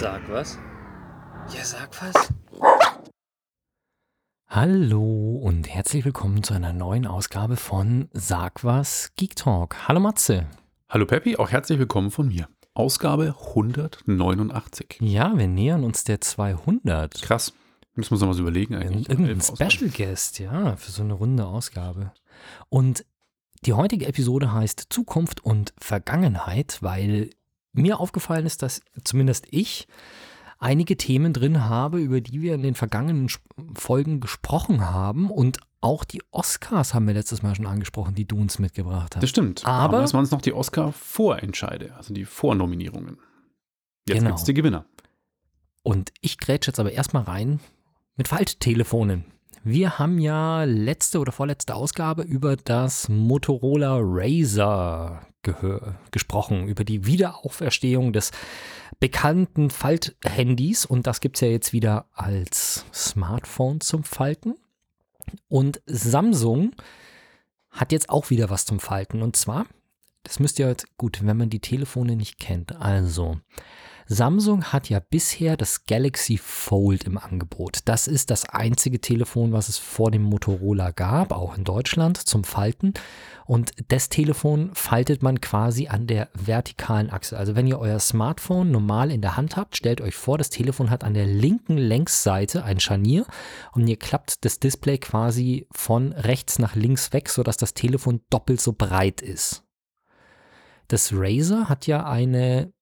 Sag was? Ja, sag was. Hallo und herzlich willkommen zu einer neuen Ausgabe von Sag was Geek Talk. Hallo Matze. Hallo Peppi, auch herzlich willkommen von mir. Ausgabe 189. Ja, wir nähern uns der 200. Krass. Müssen wir uns noch was überlegen eigentlich. Irgendein Special Guest, ja, für so eine runde Ausgabe. Und die heutige Episode heißt Zukunft und Vergangenheit, weil mir aufgefallen ist, dass zumindest ich einige Themen drin habe, über die wir in den vergangenen Folgen gesprochen haben. Und auch die Oscars haben wir letztes Mal schon angesprochen, die du uns mitgebracht hast. Das stimmt. Aber, Aber es waren es noch die Oscar-Vorentscheide, also die Vornominierungen. Jetzt Genau. gibt es die Gewinner. Und ich grätsche jetzt aber erstmal rein mit Falttelefonen. Wir haben ja letzte oder vorletzte Ausgabe über das Motorola Razr gehör- gesprochen, über die Wiederauferstehung des bekannten Falthandys. Und das gibt es ja jetzt wieder als Smartphone zum Falten. Und Samsung hat jetzt auch wieder was zum Falten. Und zwar, das müsst ihr jetzt, gut, wenn man die Telefone nicht kennt. Also, Samsung hat ja bisher das Galaxy Fold im Angebot. Das ist das einzige Telefon, was es vor dem Motorola gab, auch in Deutschland, zum Falten. Und das Telefon faltet man quasi an der vertikalen Achse. Also wenn ihr euer Smartphone normal in der Hand habt, stellt euch vor, das Telefon hat an der linken Längsseite ein Scharnier und ihr klappt das Display quasi von rechts nach links weg, sodass das Telefon doppelt so breit ist. Das Razer hat ja eine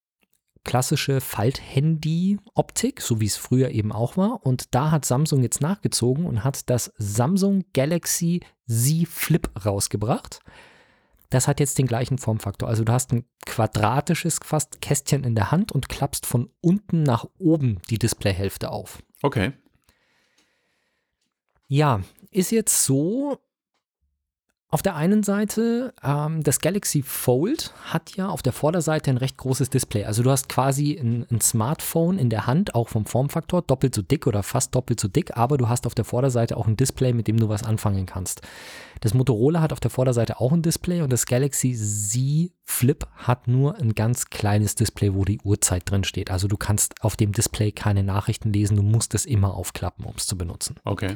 klassische Falthandy-Optik, so wie es früher eben auch war. Und da hat Samsung jetzt nachgezogen und hat das Samsung Galaxy Z Flip rausgebracht. Das hat jetzt den gleichen Formfaktor. Also du hast ein quadratisches fast Kästchen in der Hand und klappst von unten nach oben die Displayhälfte auf. Okay. Ja, ist jetzt so. Auf der einen Seite, ähm, das Galaxy Fold hat ja auf der Vorderseite ein recht großes Display. Also du hast quasi ein, ein Smartphone in der Hand, auch vom Formfaktor, doppelt so dick oder fast doppelt so dick, aber du hast auf der Vorderseite auch ein Display, mit dem du was anfangen kannst. Das Motorola hat auf der Vorderseite auch ein Display und das Galaxy Z Flip hat nur ein ganz kleines Display, wo die Uhrzeit drin steht. Also du kannst auf dem Display keine Nachrichten lesen, du musst es immer aufklappen, um es zu benutzen. Okay.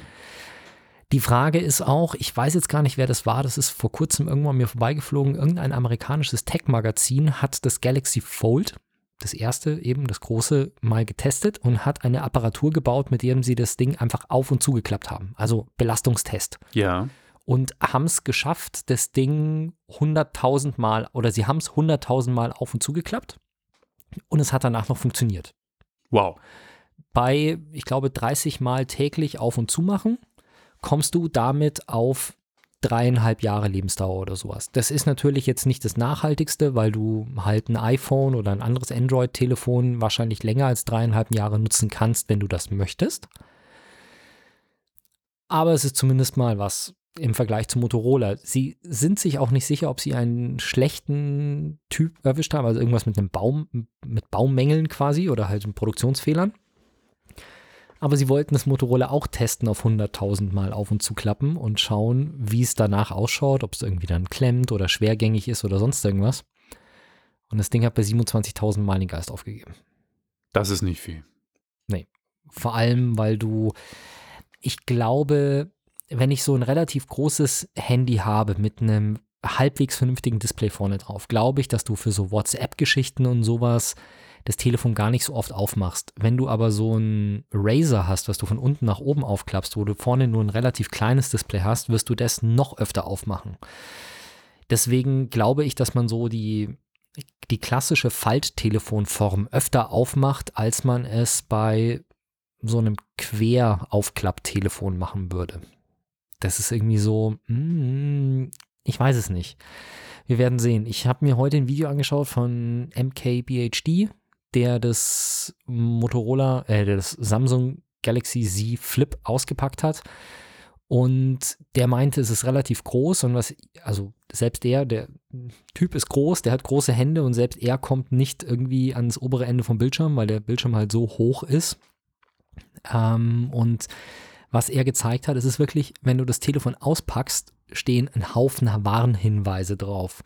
Die Frage ist auch, ich weiß jetzt gar nicht, wer das war, das ist vor kurzem irgendwann mir vorbeigeflogen, irgendein amerikanisches Tech-Magazin hat das Galaxy Fold, das erste eben, das große, mal getestet und hat eine Apparatur gebaut, mit der sie das Ding einfach auf und zugeklappt haben. Also Belastungstest. Ja. Und haben es geschafft, das Ding 100.000 Mal, oder sie haben es 100.000 Mal auf und zugeklappt und es hat danach noch funktioniert. Wow. Bei, ich glaube, 30 Mal täglich auf und zu machen, kommst du damit auf dreieinhalb Jahre Lebensdauer oder sowas. Das ist natürlich jetzt nicht das Nachhaltigste, weil du halt ein iPhone oder ein anderes Android-Telefon wahrscheinlich länger als dreieinhalb Jahre nutzen kannst, wenn du das möchtest. Aber es ist zumindest mal was im Vergleich zu Motorola. Sie sind sich auch nicht sicher, ob sie einen schlechten Typ erwischt haben, also irgendwas mit einem Baum, mit Baummängeln quasi oder halt Produktionsfehlern. Aber sie wollten das Motorola auch testen auf 100.000 Mal auf und zu klappen und schauen, wie es danach ausschaut, ob es irgendwie dann klemmt oder schwergängig ist oder sonst irgendwas. Und das Ding hat bei 27.000 Mal den Geist aufgegeben. Das ist nicht viel. Vor allem, weil du, ich glaube, wenn ich so ein relativ großes Handy habe mit einem halbwegs vernünftigen Display vorne drauf, glaube ich, dass du für so WhatsApp-Geschichten und sowas das Telefon gar nicht so oft aufmachst. Wenn du aber so ein Razer hast, was du von unten nach oben aufklappst, wo du vorne nur ein relativ kleines Display hast, wirst du das noch öfter aufmachen. Deswegen glaube ich, dass man so die, die klassische Falttelefonform öfter aufmacht, als man es bei so einem Quer-Aufklapptelefon machen würde. Das ist irgendwie so, mm, ich weiß es nicht. Wir werden sehen. Ich habe mir heute ein Video angeschaut von MKBHD, der das Motorola, äh, der das Samsung Galaxy Z Flip ausgepackt hat. Und der meinte, es ist relativ groß und was, also selbst er, der Typ ist groß, der hat große Hände und selbst er kommt nicht irgendwie ans obere Ende vom Bildschirm, weil der Bildschirm halt so hoch ist. Ähm, und was er gezeigt hat, ist es wirklich, wenn du das Telefon auspackst, stehen ein Haufen Warnhinweise drauf.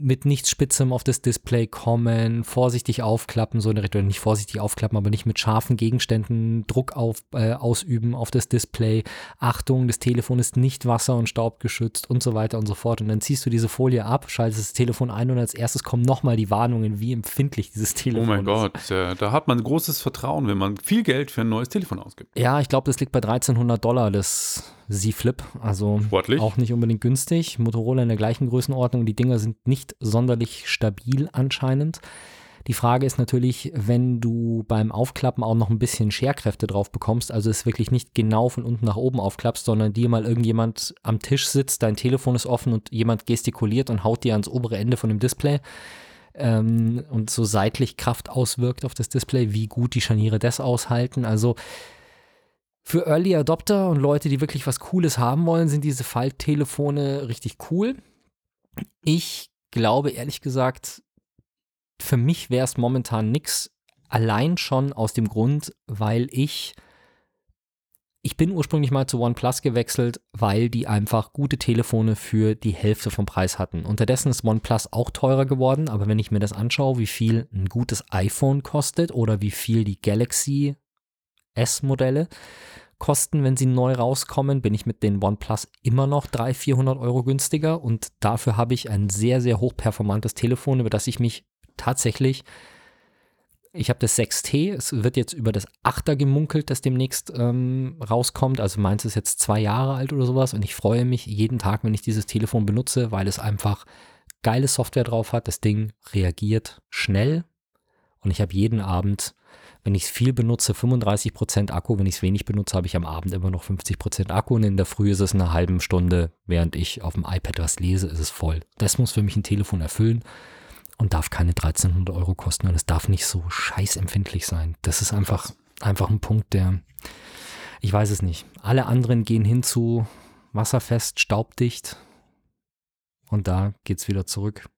Mit nichts Spitzem auf das Display kommen, vorsichtig aufklappen, so eine Richtung, nicht vorsichtig aufklappen, aber nicht mit scharfen Gegenständen Druck auf, äh, ausüben auf das Display. Achtung, das Telefon ist nicht wasser- und staubgeschützt und so weiter und so fort. Und dann ziehst du diese Folie ab, schaltest das Telefon ein und als erstes kommen nochmal die Warnungen, wie empfindlich dieses Telefon ist. Oh mein Gott, äh, da hat man großes Vertrauen, wenn man viel Geld für ein neues Telefon ausgibt. Ja, ich glaube, das liegt bei 1300 Dollar, das Z-Flip. Also Sportlich. auch nicht unbedingt günstig. Motorola in der gleichen Größenordnung. Die Dinger sind nicht sonderlich stabil anscheinend. Die Frage ist natürlich, wenn du beim Aufklappen auch noch ein bisschen Scherkräfte drauf bekommst, also es wirklich nicht genau von unten nach oben aufklappst, sondern dir mal irgendjemand am Tisch sitzt, dein Telefon ist offen und jemand gestikuliert und haut dir ans obere Ende von dem Display ähm, und so seitlich Kraft auswirkt auf das Display, wie gut die Scharniere das aushalten. Also für Early Adopter und Leute, die wirklich was Cooles haben wollen, sind diese Falttelefone richtig cool. Ich glaube ehrlich gesagt, für mich wäre es momentan nix. Allein schon aus dem Grund, weil ich ich bin ursprünglich mal zu OnePlus gewechselt, weil die einfach gute Telefone für die Hälfte vom Preis hatten. Unterdessen ist OnePlus auch teurer geworden, aber wenn ich mir das anschaue, wie viel ein gutes iPhone kostet oder wie viel die Galaxy S-Modelle kosten, wenn sie neu rauskommen, bin ich mit den OnePlus immer noch 300, 400 Euro günstiger und dafür habe ich ein sehr, sehr hochperformantes Telefon, über das ich mich tatsächlich ich habe das 6T, es wird jetzt über das 8er gemunkelt, das demnächst ähm, rauskommt. Also meins ist jetzt zwei Jahre alt oder sowas und ich freue mich jeden Tag, wenn ich dieses Telefon benutze, weil es einfach geile Software drauf hat. Das Ding reagiert schnell und ich habe jeden Abend, wenn ich es viel benutze, 35% Akku. Wenn ich es wenig benutze, habe ich am Abend immer noch 50% Akku und in der Früh ist es eine halbe Stunde, während ich auf dem iPad was lese, ist es voll. Das muss für mich ein Telefon erfüllen und darf keine 1300 Euro kosten und es darf nicht so scheißempfindlich sein. Das ist einfach, einfach ein Punkt, der, ich weiß es nicht. Alle anderen gehen hin zu wasserfest, staubdicht und da geht's wieder zurück.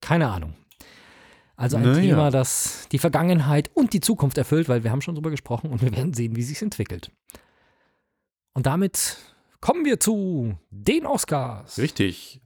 Keine Ahnung. Also ein Naja. Thema, das die Vergangenheit und die Zukunft erfüllt, weil wir haben schon drüber gesprochen und wir werden sehen, wie sich entwickelt. Und damit kommen wir zu den Oscars. Richtig.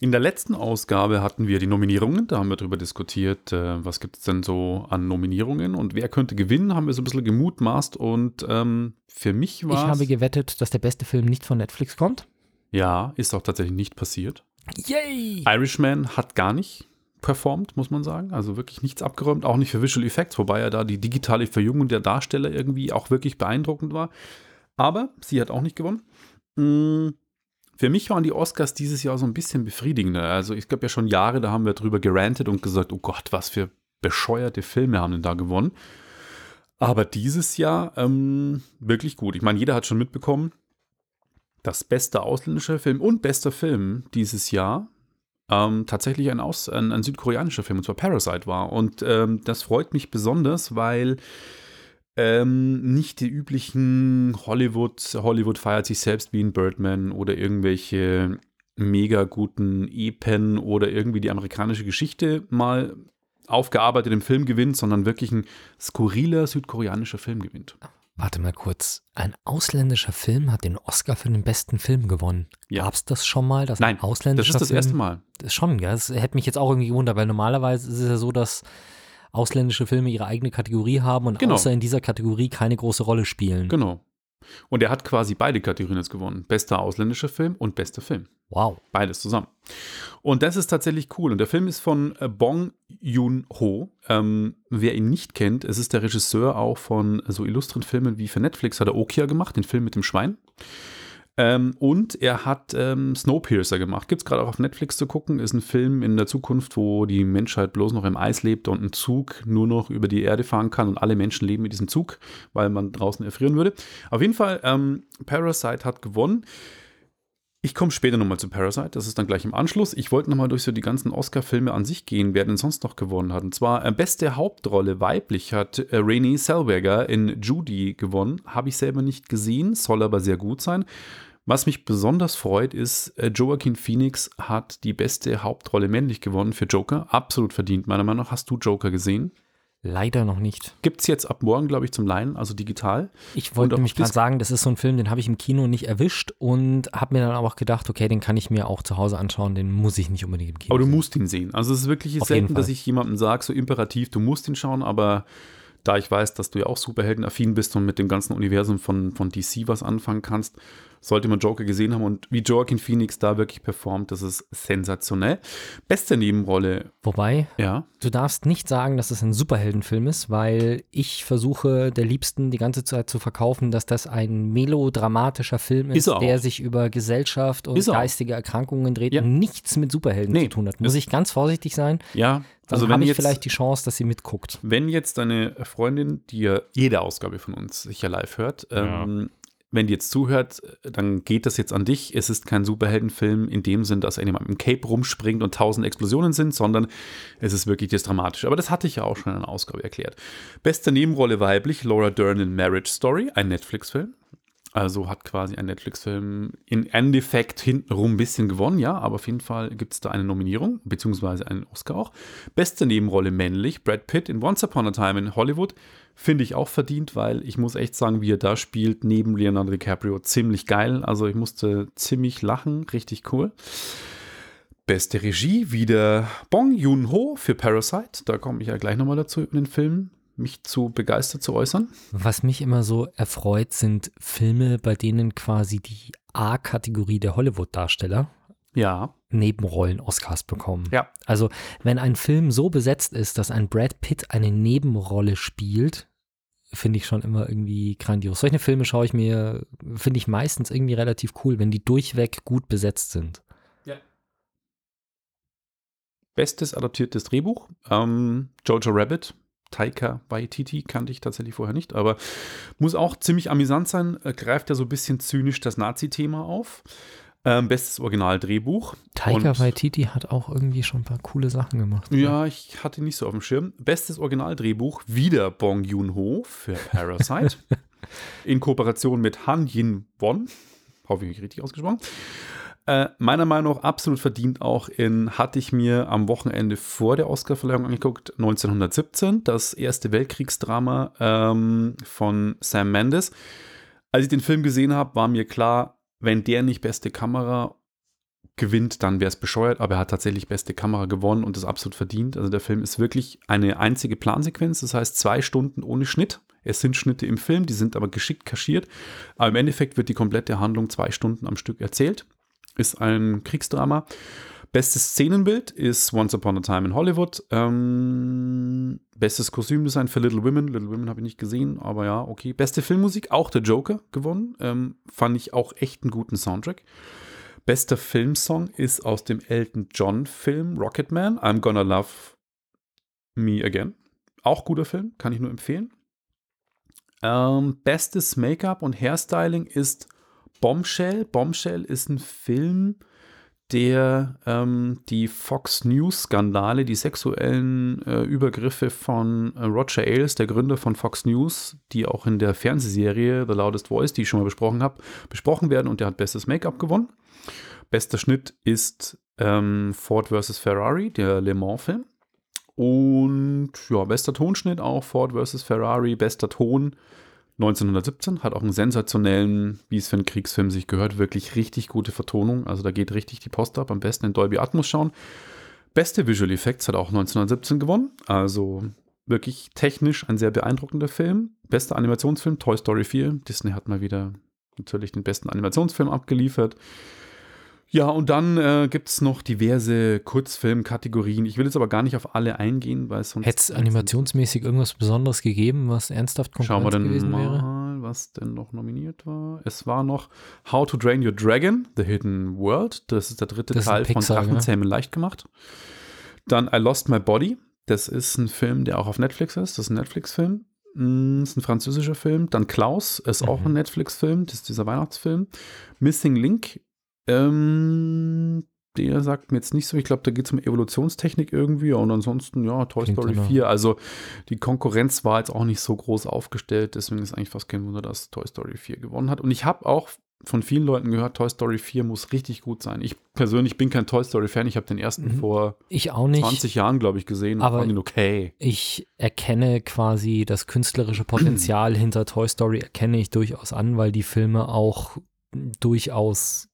In der letzten Ausgabe hatten wir die Nominierungen. Da haben wir darüber diskutiert, äh, was gibt es denn so an Nominierungen und wer könnte gewinnen, haben wir so ein bisschen gemutmaßt. Und ähm, für mich Ich war habe es. gewettet, dass der beste Film nicht von Netflix kommt. Ja, ist auch tatsächlich nicht passiert. Yay! Irishman hat gar nicht performt, muss man sagen. Also wirklich nichts abgeräumt, auch nicht für Visual Effects, wobei ja da die digitale Verjüngung der Darsteller irgendwie auch wirklich beeindruckend war. Aber sie hat auch nicht gewonnen. Mm, Für mich waren die Oscars dieses Jahr so ein bisschen befriedigender. Also ich glaube ja schon Jahre, da haben wir drüber gerantet und gesagt, oh Gott, was für bescheuerte Filme haben denn da gewonnen. Aber dieses Jahr ähm, wirklich gut. Ich meine, jeder hat schon mitbekommen, dass bester ausländischer Film und bester Film dieses Jahr ähm, tatsächlich ein, Aus, ein, ein südkoreanischer Film, und zwar Parasite war. Und ähm, das freut mich besonders, weil ähm, nicht die üblichen Hollywood, Hollywood feiert sich selbst wie ein Birdman oder irgendwelche mega guten Epen oder irgendwie die amerikanische Geschichte mal aufgearbeitet im Film gewinnt, sondern wirklich ein skurriler südkoreanischer Film gewinnt. Warte mal kurz. Ein ausländischer Film hat den Oscar für den besten Film gewonnen. Ja. Gab's das schon mal? Dass Nein, ein ausländischer Das ist das Film, erste Mal. Das schon, ja. Das hätte mich jetzt auch irgendwie gewundert, weil normalerweise ist es ja so, dass ausländische Filme ihre eigene Kategorie haben und Genau. außer in dieser Kategorie keine große Rolle spielen. Genau. Und er hat quasi beide Kategorien jetzt gewonnen. Bester ausländischer Film und bester Film. Wow. Beides zusammen. Und das ist tatsächlich cool. Und der Film ist von äh, Bong Joon-ho. Ähm, wer ihn nicht kennt, es ist der Regisseur auch von so illustren Filmen wie für Netflix hat er Okia gemacht, den Film mit dem Schwein. Ähm, und er hat ähm, Snowpiercer gemacht. Gibt es gerade auch auf Netflix zu gucken. Ist ein Film in der Zukunft, wo die Menschheit bloß noch im Eis lebt und ein Zug nur noch über die Erde fahren kann und alle Menschen leben mit diesem Zug, weil man draußen erfrieren würde. Auf jeden Fall, ähm, Parasite hat gewonnen. Ich komme später nochmal zu Parasite, das ist dann gleich im Anschluss. Ich wollte nochmal durch so die ganzen Oscar-Filme an sich gehen, wer denn sonst noch gewonnen hat. Und zwar äh, beste Hauptrolle weiblich hat äh, Renée Zellweger in Judy gewonnen. Habe ich selber nicht gesehen, soll aber sehr gut sein. Was mich besonders freut, ist, äh, Joaquin Phoenix hat die beste Hauptrolle männlich gewonnen für Joker. Absolut verdient, meiner Meinung nach. Hast du Joker gesehen? Leider noch nicht. Gibt es jetzt ab morgen, glaube ich, zum Leihen, also digital. Ich wollte nämlich gerade sagen, das ist so ein Film, den habe ich im Kino nicht erwischt und habe mir dann aber auch gedacht, okay, den kann ich mir auch zu Hause anschauen, den muss ich nicht unbedingt im Kino Aber du sehen. musst ihn sehen. Also es ist wirklich Auf selten, dass ich jemandem sage, so imperativ, du musst ihn schauen, aber da ich weiß, dass du ja auch Superheldenaffin bist und mit dem ganzen Universum von, von DC was anfangen kannst, sollte man Joker gesehen haben und wie Joaquin Phoenix da wirklich performt, das ist sensationell. Beste Nebenrolle, Wobei, ja, du darfst nicht sagen, dass es ein Superheldenfilm ist, weil ich versuche der Liebsten die ganze Zeit zu verkaufen, dass das ein melodramatischer Film ist, Ist er der sich über Gesellschaft und geistige Erkrankungen dreht Ja. und nichts mit Superhelden Nee, zu tun hat. Muss ist- ich ganz vorsichtig sein, ja. Dann Also wenn habe ich jetzt, vielleicht die Chance, dass sie mitguckt. wenn jetzt deine Freundin, die ja jede Ausgabe von uns sicher live hört, ähm, wenn die jetzt zuhört, dann geht das jetzt an dich. Es ist kein Superheldenfilm in dem Sinn, dass er jemand mit dem Cape rumspringt und tausend Explosionen sind, sondern es ist wirklich das Dramatische. Aber das hatte ich ja auch schon in einer Ausgabe erklärt. Beste Nebenrolle weiblich, Laura Dern in Marriage Story, ein Netflix-Film. Also hat quasi ein Netflix-Film in Endeffekt hintenrum ein bisschen gewonnen, ja, aber auf jeden Fall gibt es da eine Nominierung, beziehungsweise einen Oscar auch. Beste Nebenrolle männlich, Brad Pitt in Once Upon a Time in Hollywood. Finde ich auch verdient, weil ich muss echt sagen, wie er da spielt, neben Leonardo DiCaprio, ziemlich geil. Also ich musste ziemlich lachen, richtig cool. Beste Regie, wieder Bong Joon-ho für Parasite. Da komme ich ja gleich nochmal dazu, über den Film mich zu begeistert zu äußern. Was mich immer so erfreut, sind Filme, bei denen quasi die A-Kategorie der Hollywood-Darsteller Ja, Nebenrollen-Oscars bekommen. Ja. Also, wenn ein Film so besetzt ist, dass ein Brad Pitt eine Nebenrolle spielt, finde ich schon immer irgendwie grandios. Solche Filme schaue ich mir, finde ich meistens irgendwie relativ cool, wenn die durchweg gut besetzt sind. Bestes adaptiertes Drehbuch. Ähm, Jojo Rabbit. Taika Waititi kannte ich tatsächlich vorher nicht, aber muss auch ziemlich amüsant sein. Äh, Greift ja so ein bisschen zynisch das Nazi-Thema auf. Ähm, bestes Originaldrehbuch. Taika Waititi hat auch irgendwie schon ein paar coole Sachen gemacht. Ja, ich hatte ihn nicht so auf dem Schirm. Bestes Originaldrehbuch, wieder Bong Joon-ho für Parasite. in Kooperation mit Han Yin Won. Hoffe ich, richtig ausgesprochen. Äh, meiner Meinung nach absolut verdient auch in, hatte ich mir am Wochenende vor der Oscarverleihung angeguckt, 1917, das erste Weltkriegsdrama ähm, von Sam Mendes. Als ich den Film gesehen habe, war mir klar, wenn der nicht beste Kamera gewinnt, dann wäre es bescheuert, aber er hat tatsächlich beste Kamera gewonnen und das absolut verdient. Also der Film ist wirklich eine einzige Plansequenz, das heißt zwei Stunden ohne Schnitt. Es sind Schnitte im Film, die sind aber geschickt kaschiert. Aber im Endeffekt wird die komplette Handlung zwei Stunden am Stück erzählt. Ist ein Kriegsdrama. Bestes Szenenbild ist Once Upon a Time in Hollywood. Ähm, bestes Kostümdesign für Little Women. Little Women habe ich nicht gesehen, aber ja, okay. Beste Filmmusik, auch der Joker gewonnen. Ähm, fand ich auch echt einen guten Soundtrack. Bester Filmsong ist aus dem Elton John Film Rocketman. I'm Gonna Love Me Again. Auch guter Film, kann ich nur empfehlen. Ähm, bestes Make-up und Hairstyling ist Bombshell. Bombshell ist ein Film, der ähm, die Fox News-Skandale, die sexuellen äh, Übergriffe von äh, Roger Ailes, der Gründer von Fox News, die auch in der Fernsehserie The Loudest Voice, die ich schon mal besprochen habe, besprochen werden und der hat bestes Make-up gewonnen. Bester Schnitt ist ähm, Ford vs. Ferrari, der Le Mans-Film. Und ja, bester Tonschnitt auch Ford vs. Ferrari, bester Ton 1917, hat auch einen sensationellen, wie es für einen Kriegsfilm sich gehört, wirklich richtig gute Vertonung. Also da geht richtig die Post ab, am besten in Dolby Atmos schauen. Beste Visual Effects hat auch 1917 gewonnen, also wirklich technisch ein sehr beeindruckender Film. Bester Animationsfilm Toy Story 4. Disney hat mal wieder natürlich den besten Animationsfilm abgeliefert. Ja, und dann äh, gibt es noch diverse Kurzfilmkategorien. Ich will jetzt aber gar nicht auf alle eingehen, weil sonst. Hätte es animationsmäßig irgendwas Besonderes gegeben, was ernsthaft Schauen wir Konkurrenz dann gewesen wäre? mal, was denn noch nominiert war. Es war noch How to Drain Your Dragon, The Hidden World. Das ist der dritte Das Teil Pixar, von ja. Drachenzähmen leicht gemacht. Dann I Lost My Body. Das ist ein Film, der auch auf Netflix ist. Das ist ein Netflix-Film. Mm, Das ist ein französischer Film. Dann Klaus ist auch Mhm. ein Netflix-Film. Das ist dieser Weihnachtsfilm. Missing Link. Ähm, der sagt mir jetzt nicht so. Ich glaube, da geht es um Evolutionstechnik irgendwie. Und ansonsten, ja, Toy Klingt Story genau. 4. Also die Konkurrenz war jetzt auch nicht so groß aufgestellt. Deswegen ist eigentlich fast kein Wunder, dass Toy Story 4 gewonnen hat. Und ich habe auch von vielen Leuten gehört, Toy Story 4 muss richtig gut sein. Ich persönlich bin kein Toy Story-Fan. Ich habe den ersten Mhm. vor Ich auch nicht. 20 Jahren, glaube ich, gesehen. Aber- und fand ihn okay. Ich erkenne quasi das künstlerische Potenzial hinter Toy Story, erkenne ich durchaus an, weil die Filme auch durchaus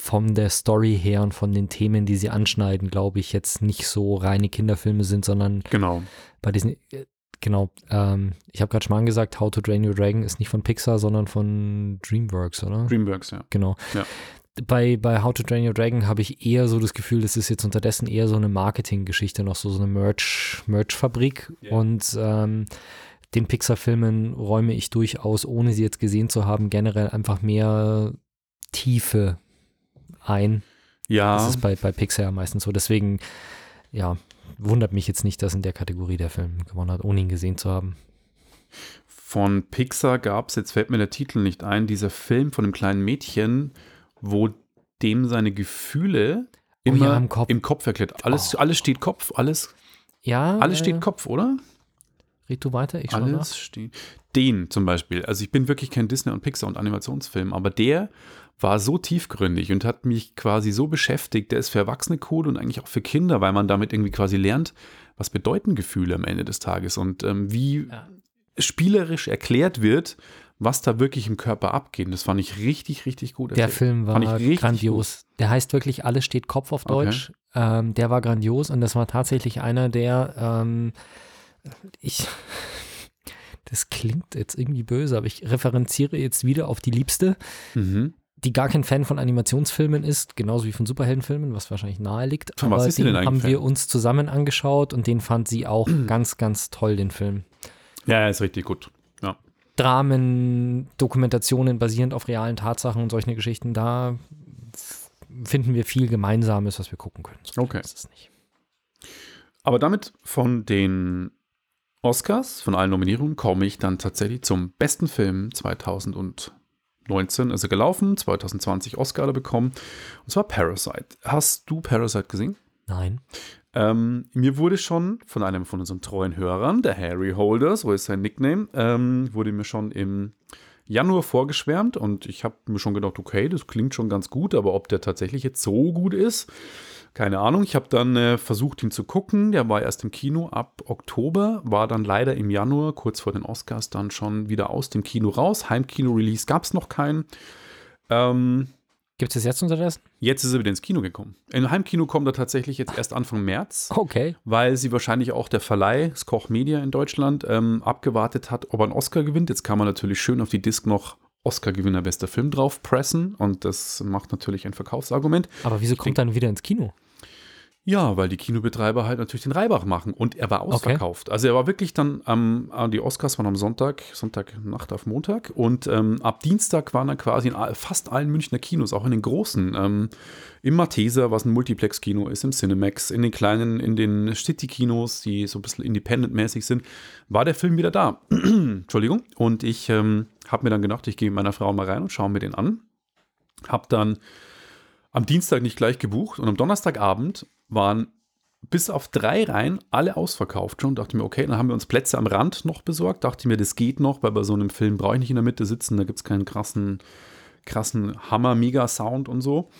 von der Story her und von den Themen, die sie anschneiden, glaube ich, jetzt nicht so reine Kinderfilme sind, sondern Genau. bei diesen, äh, genau, ähm, ich habe gerade schon mal gesagt, How to Train Your Dragon ist nicht von Pixar, sondern von DreamWorks, oder? Dreamworks, ja. Genau. Ja. Bei, bei How to Train Your Dragon habe ich eher so das Gefühl, das ist jetzt unterdessen eher so eine Marketinggeschichte, noch so, so eine Merch, Merch-Fabrik. Ja. Und ähm, den Pixar-Filmen räume ich durchaus, ohne sie jetzt gesehen zu haben, generell einfach mehr Tiefe ein. Ja, Das ist bei, bei Pixar ja meistens so. Deswegen, ja, wundert mich jetzt nicht, dass in der Kategorie der Film gewonnen hat, ohne ihn gesehen zu haben. von Pixar gab es, jetzt fällt mir der Titel nicht ein, dieser Film von einem kleinen Mädchen, wo dem seine Gefühle Oh immer ja, im Kopf. Kopf erklärt. Alles, Oh. alles steht Kopf, alles, Ja, alles äh, steht Kopf, oder? Red du weiter, ich schau nach. Alles steht. Den zum Beispiel. Also ich bin wirklich kein Disney und Pixar und Animationsfilm, aber der war so tiefgründig und hat mich quasi so beschäftigt. Der ist für Erwachsene cool und eigentlich auch für Kinder, weil man damit irgendwie quasi lernt, was bedeuten Gefühle am Ende des Tages und ähm, wie Ja. spielerisch erklärt wird, was da wirklich im Körper abgeht. Das fand ich richtig, richtig gut. Der erzählt. Film war richtig grandios. Der heißt wirklich Alles steht Kopf auf Okay. Deutsch. Ähm, der war grandios und das war tatsächlich einer der, ähm, ich, das klingt jetzt irgendwie böse, aber ich referenziere jetzt wieder auf die Liebste, Mhm. Die gar kein Fan von Animationsfilmen ist, genauso wie von Superheldenfilmen, was wahrscheinlich nahe liegt. Von was aber ist sie den denn haben Fan? wir uns zusammen angeschaut und den fand sie auch ganz, ganz toll, den Film. Ja, er ist richtig gut. Ja. Dramen, Dokumentationen basierend auf realen Tatsachen und solche Geschichten, da finden wir viel Gemeinsames, was wir gucken können. So Okay. ist es nicht. Aber damit von den Oscars, von allen Nominierungen, komme ich dann tatsächlich zum besten Film 2019. Ist er gelaufen, 2020 Oscar bekommen. Und zwar Parasite. Hast du Parasite gesehen? Nein. Ähm, mir wurde schon von einem von unseren treuen Hörern, der Harry Holder, so ist sein Nickname, ähm, wurde mir schon im Januar vorgeschwärmt und ich habe mir schon gedacht, okay, das klingt schon ganz gut, aber ob der tatsächlich jetzt so gut ist, keine Ahnung. Ich habe dann äh, versucht, ihn zu gucken. Der war erst im Kino ab Oktober, war dann leider im Januar, kurz vor den Oscars, dann schon wieder aus dem Kino raus. Heimkino-Release gab es noch keinen. Ähm, Gibt es das jetzt unterdessen? jetzt ist er wieder ins Kino gekommen. Im Heimkino kommt er tatsächlich jetzt erst Anfang März Okay. weil sie wahrscheinlich auch der Verleih, das Koch Media in Deutschland, ähm, abgewartet hat, ob er einen Oscar gewinnt. Jetzt kann man natürlich schön auf die Disc noch Oscar-Gewinner bester Film drauf pressen und das macht natürlich ein Verkaufsargument. Aber wieso kommt dann wieder ins Kino? Ja, weil die Kinobetreiber halt natürlich den Reibach machen und er war ausverkauft. Also er war wirklich dann am, äh, die Oscars waren am Sonntag, Sonntagnacht auf Montag und ähm, ab Dienstag waren er quasi in fast allen Münchner Kinos, auch in den großen, ähm, im Matheser, was ein Multiplex-Kino ist, im Cinemax, in den kleinen, in den City-Kinos, die so ein bisschen independent-mäßig sind, war der Film wieder da. Entschuldigung. Und ich ähm, habe mir dann gedacht, ich gehe mit meiner Frau mal rein und schaue mir den an. Hab dann am Dienstag nicht gleich gebucht und am Donnerstagabend waren bis auf drei Reihen alle ausverkauft schon. Dachte mir, okay, dann haben wir uns Plätze am Rand noch besorgt. Dachte mir, das geht noch, weil bei so einem Film brauche ich nicht in der Mitte sitzen. Da gibt es keinen krassen, krassen Hammer-Mega-Sound und so.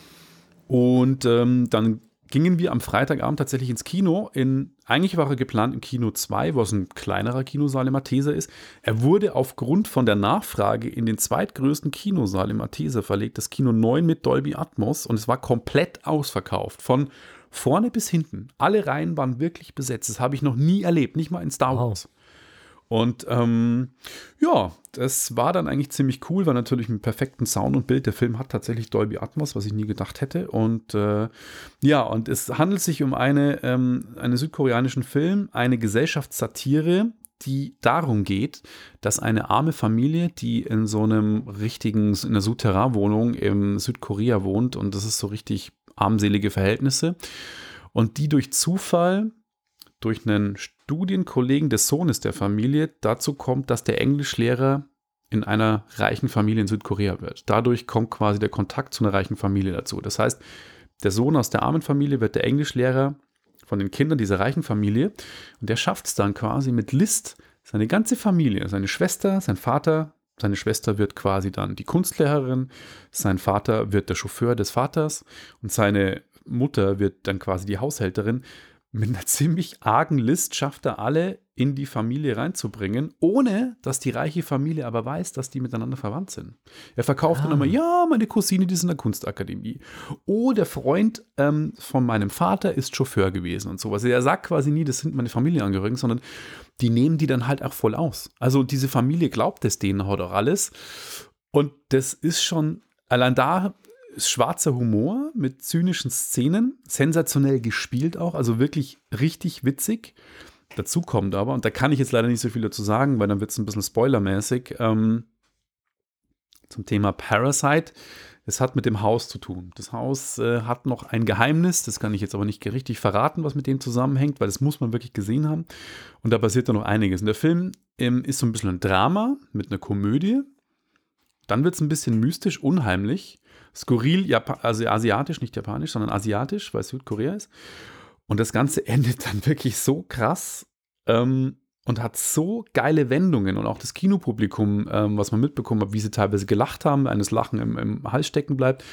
Und ähm, dann gingen wir am Freitagabend tatsächlich ins Kino. In, eigentlich war er geplant im Kino 2, was ein kleinerer Kinosaal im Matheser ist. Er wurde aufgrund von der Nachfrage in den zweitgrößten Kinosaal im Matheser verlegt, das Kino 9 mit Dolby Atmos. Und es war komplett ausverkauft. Von vorne bis hinten. Alle Reihen waren wirklich besetzt. Das habe ich noch nie erlebt, nicht mal in Star Wow. Und ähm, ja, das war dann eigentlich ziemlich cool, war natürlich mit perfekten Sound und Bild. Der Film hat tatsächlich Dolby Atmos, was ich nie gedacht hätte. Und äh, ja, und es handelt sich um eine, ähm, einen südkoreanischen Film, eine Gesellschaftssatire, die darum geht, dass eine arme Familie, die in so einem richtigen, in einer Souterrain-Wohnung im Südkorea wohnt, und das ist so richtig armselige Verhältnisse, und die durch Zufall durch einen Studienkollegen des Sohnes der Familie dazu kommt, dass der Englischlehrer in einer reichen Familie in Südkorea wird. Dadurch kommt quasi der Kontakt zu einer reichen Familie dazu. Das heißt, der Sohn aus der armen Familie wird der Englischlehrer von den Kindern dieser reichen Familie und der schafft es dann quasi mit List, seine ganze Familie, seine Schwester, sein Vater, Seine Schwester wird quasi dann die Kunstlehrerin, sein Vater wird der Chauffeur des Vaters und seine Mutter wird dann quasi die Haushälterin. Mit einer ziemlich argen List schafft er alle in die Familie reinzubringen, ohne dass die reiche Familie aber weiß, dass die miteinander verwandt sind. Er verkauft dann Ah. immer, ja, meine Cousine, die ist in der Kunstakademie. Oh, der Freund ähm, von meinem Vater ist Chauffeur gewesen und sowas. Er sagt quasi nie, das sind meine Familienangehörigen, sondern die nehmen die dann halt auch voll aus. Also diese Familie glaubt es denen halt auch alles. Und das ist schon, allein da schwarzer Humor mit zynischen Szenen, sensationell gespielt auch, also wirklich richtig witzig. Dazu kommt aber, und da kann ich jetzt leider nicht so viel dazu sagen, weil dann wird es ein bisschen spoilermäßig, ähm, zum Thema Parasite. Es hat mit dem Haus zu tun. Das Haus äh, hat noch ein Geheimnis, das kann ich jetzt aber nicht richtig verraten, was mit dem zusammenhängt, weil das muss man wirklich gesehen haben. Und da passiert dann noch einiges. Und der Film ähm, ist so ein bisschen ein Drama mit einer Komödie. Dann wird es ein bisschen mystisch, unheimlich, skurril, Japa also asiatisch, nicht japanisch, sondern asiatisch, weil es Südkorea ist. Und das Ganze endet dann wirklich so krass ähm, und hat so geile Wendungen und auch das Kinopublikum, ähm, was man mitbekommen hat, wie sie teilweise gelacht haben, eines Lachen im, im Hals stecken bleibt.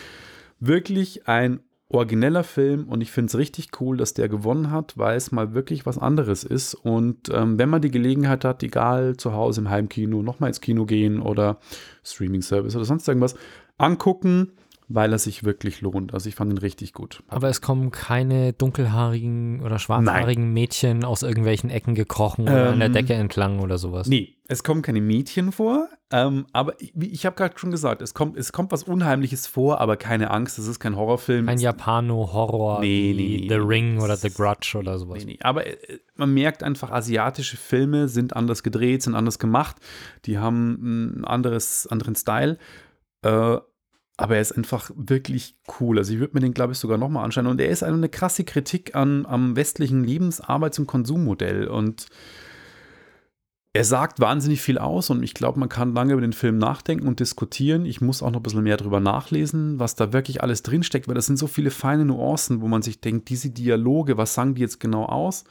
Wirklich ein origineller Film und ich finde es richtig cool, dass der gewonnen hat, weil es mal wirklich was anderes ist. Und ähm, wenn man die Gelegenheit hat, egal zu Hause im Heimkino, nochmal ins Kino gehen oder Streaming-Service oder sonst irgendwas, angucken, weil er sich wirklich lohnt. Also ich fand ihn richtig gut. Aber es kommen keine dunkelhaarigen oder schwarzhaarigen Mädchen aus irgendwelchen Ecken gekrochen oder an der Ähm, Decke entlang oder sowas. Nee, es kommen keine Mädchen vor, ähm, aber ich, wie- ich habe gerade schon gesagt, es kommt, es kommt was Unheimliches vor, aber keine Angst, es ist kein Horrorfilm. Ein Japano-Horror Nee, wie nee, nee, The. Ring oder The Grudge oder sowas. Nee, nee. Aber äh, man merkt einfach, asiatische Filme sind anders gedreht, sind anders gemacht. Die haben einen anderes, anderen Style. Äh, aber er ist einfach wirklich cool. Also ich würde mir den, glaube ich, sogar nochmal anschauen. Und er ist eine krasse Kritik an, am westlichen Lebens-, Arbeits- und Konsummodell. Und er sagt wahnsinnig viel aus und ich glaube, man kann lange über den Film nachdenken und diskutieren. Ich muss auch noch ein bisschen mehr darüber nachlesen, was da wirklich alles drinsteckt, weil das sind so viele feine Nuancen, wo man sich denkt, diese Dialoge, was sagen die jetzt genau aus?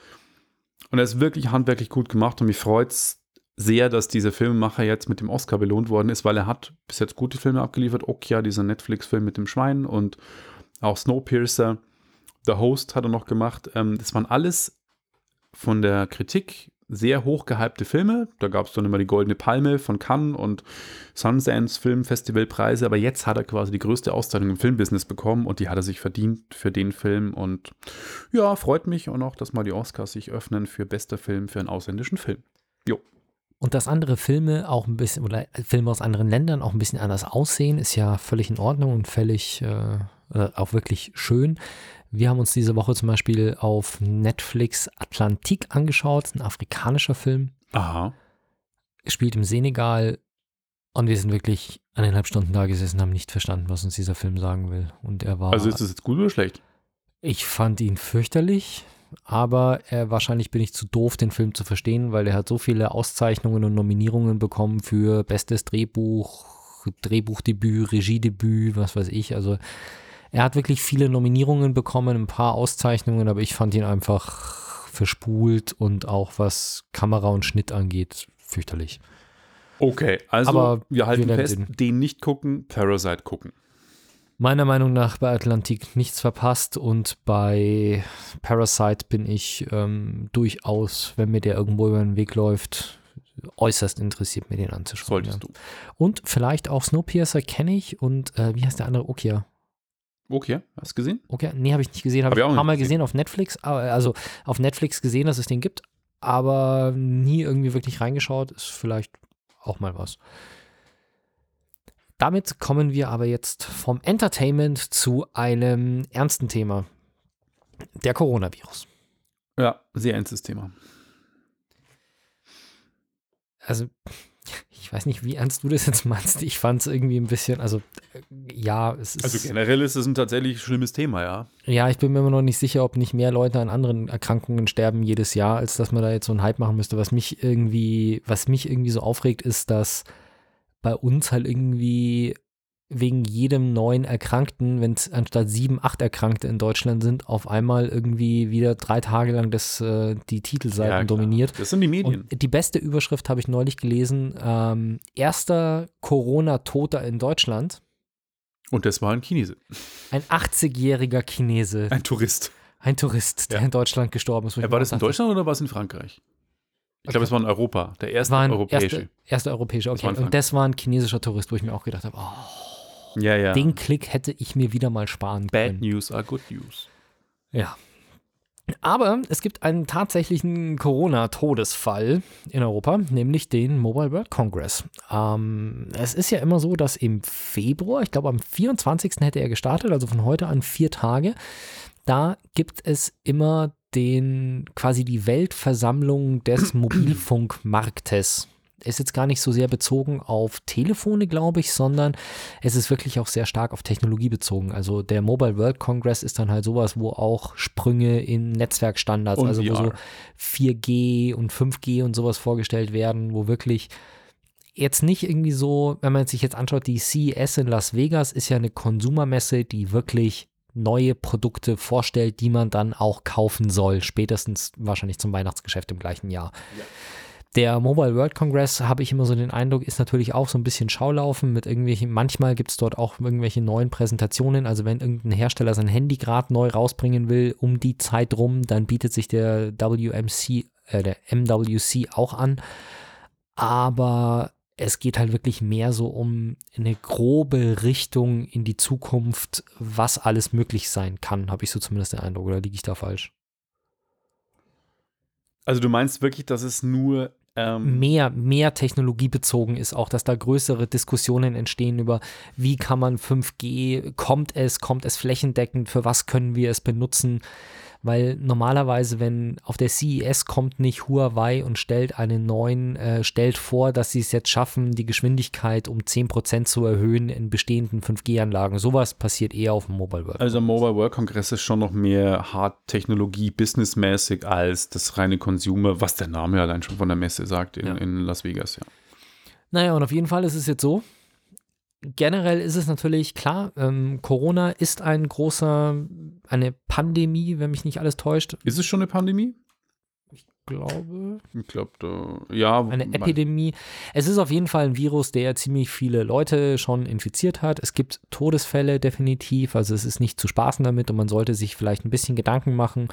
Und er ist wirklich handwerklich gut gemacht und mich freut es sehr, dass dieser Filmemacher jetzt mit dem Oscar belohnt worden ist, weil er hat bis jetzt gute Filme abgeliefert. Okja, dieser Netflix-Film mit dem Schwein und auch Snowpiercer. The Host hat er noch gemacht. Ähm, das waren alles von der Kritik sehr hoch gehypte Filme. Da gab es dann immer die Goldene Palme von Cannes und Sundance Filmfestivalpreise. Aber jetzt hat er quasi die größte Auszeichnung im Filmbusiness bekommen und die hat er sich verdient für den Film. Und ja, freut mich auch, dass mal die Oscars sich öffnen für bester Film für einen ausländischen Film. Und dass andere Filme auch ein bisschen, oder Filme aus anderen Ländern auch ein bisschen anders aussehen, ist ja völlig in Ordnung und völlig äh, äh, auch wirklich schön. Wir haben uns diese Woche zum Beispiel auf Netflix Atlantik angeschaut, ein afrikanischer Film, Aha. spielt im Senegal und wir sind wirklich eineinhalb Stunden da gesessen, haben nicht verstanden, was uns dieser Film sagen will. Und er war, Also ist das jetzt gut oder schlecht? ich fand ihn fürchterlich, aber äh, wahrscheinlich bin ich zu doof, den Film zu verstehen, weil er hat so viele Auszeichnungen und Nominierungen bekommen für bestes Drehbuch, Drehbuchdebüt, Regiedebüt, was weiß ich. Also er hat wirklich viele Nominierungen bekommen, ein paar Auszeichnungen, aber ich fand ihn einfach verspult und auch was Kamera und Schnitt angeht, fürchterlich. Okay, also Aber wir halten wir fest, sehen. den nicht gucken, Parasite gucken. Meiner Meinung nach bei Atlantik nichts verpasst und bei Parasite bin ich ähm, durchaus, wenn mir der irgendwo über den Weg läuft, äußerst interessiert, mir den anzuschauen. Solltest ja. du. Und vielleicht auch Snowpiercer kenne ich und äh, wie heißt der andere? Okia. Okay, hast du gesehen? Okay, nee, habe ich nicht gesehen. Habe Hab ich auch ein paar Mal gesehen. gesehen auf Netflix. Also auf Netflix gesehen, dass es den gibt, aber nie irgendwie wirklich reingeschaut. Ist vielleicht auch mal was. Damit kommen wir aber jetzt vom Entertainment zu einem ernsten Thema. Der Coronavirus. Ja, sehr ernstes Thema. Also, ich weiß nicht, wie ernst du das jetzt meinst. Ich fand es irgendwie ein bisschen, also äh, ja, es ist. Also generell ist es ein tatsächlich schlimmes Thema, ja. Ja, ich bin mir immer noch nicht sicher, ob nicht mehr Leute an anderen Erkrankungen sterben jedes Jahr, als dass man da jetzt so einen Hype machen müsste. Was mich irgendwie, was mich irgendwie so aufregt, ist, dass bei uns halt irgendwie wegen jedem neuen Erkrankten, wenn es anstatt sieben, acht Erkrankte in Deutschland sind, auf einmal irgendwie wieder drei Tage lang das, äh, die Titelseiten Ja, dominiert. Das sind die Medien. Und die beste Überschrift habe ich neulich gelesen. Ähm, erster Corona-Toter in Deutschland. Und das war ein Chinese. Ein 80-jähriger Chinese, Ein Tourist. ein Tourist, der Ja. in Deutschland gestorben ist. war das in Deutschland oder war es in Frankreich? Ich glaube, es war in Europa. Der erste war ein europäische. Erste, erster europäischer, war okay. Und das war ein chinesischer Tourist, wo ich mir auch gedacht habe, oh, Ja, ja. den Klick hätte ich mir wieder mal sparen Bad können. News are good news. Ja. Aber es gibt einen tatsächlichen Corona-Todesfall in Europa, nämlich den Mobile World Congress. Ähm, es ist ja immer so, dass im Februar, ich glaube am 24. hätte er gestartet, also von heute an vier Tage, da gibt es immer den quasi die Weltversammlung des Mobilfunkmarktes. Ist jetzt gar nicht so sehr bezogen auf Telefone, glaube ich, sondern es ist wirklich auch sehr stark auf Technologie bezogen. Also der Mobile World Congress ist dann halt sowas, wo auch Sprünge in Netzwerkstandards, Und also wo so VR. 4G und 5G und sowas vorgestellt werden, wo wirklich jetzt nicht irgendwie so, wenn man sich jetzt anschaut, die CES in Las Vegas ist ja eine Konsumermesse, die wirklich neue Produkte vorstellt, die man dann auch kaufen soll, spätestens wahrscheinlich zum Weihnachtsgeschäft im gleichen Jahr. Der Mobile World Congress, habe ich immer so den Eindruck, ist natürlich auch so ein bisschen Schaulaufen mit irgendwelchen, manchmal gibt es dort auch irgendwelche neuen Präsentationen. Also wenn irgendein Hersteller sein Handy gerade neu rausbringen will, um die Zeit rum, dann bietet sich der WMC, äh, der MWC auch an. Aber es geht halt wirklich mehr so um eine grobe Richtung in die Zukunft, was alles möglich sein kann, habe ich so zumindest den Eindruck, oder liege ich da falsch? Also du meinst wirklich, dass es nur ähm, mehr, mehr technologiebezogen ist, auch dass da größere Diskussionen entstehen über, wie kann man 5G, kommt es, kommt es flächendeckend, für was können wir es benutzen? Weil normalerweise, wenn auf der CES kommt nicht Huawei und stellt einen neuen, äh, stellt vor, dass sie es jetzt schaffen, die Geschwindigkeit um 10% zu erhöhen in bestehenden 5G-Anlagen. Sowas passiert eher auf dem Mobile World. Also Mobile World Congress ist schon noch mehr Hard-Technologie, businessmäßig als das reine Consumer, was der Name allein schon von der Messe sagt in, Ja. in Las Vegas, ja. Naja, und auf jeden Fall ist es jetzt so. Generell ist es natürlich klar, ähm, Corona ist ein großer, eine Pandemie, wenn mich nicht alles täuscht. Ist es schon eine Pandemie? Ich glaube, Ich glaube, da, ja. eine Epidemie. Es ist auf jeden Fall ein Virus, der ziemlich viele Leute schon infiziert hat. Es gibt Todesfälle definitiv, also es ist nicht zu spaßen damit und man sollte sich vielleicht ein bisschen Gedanken machen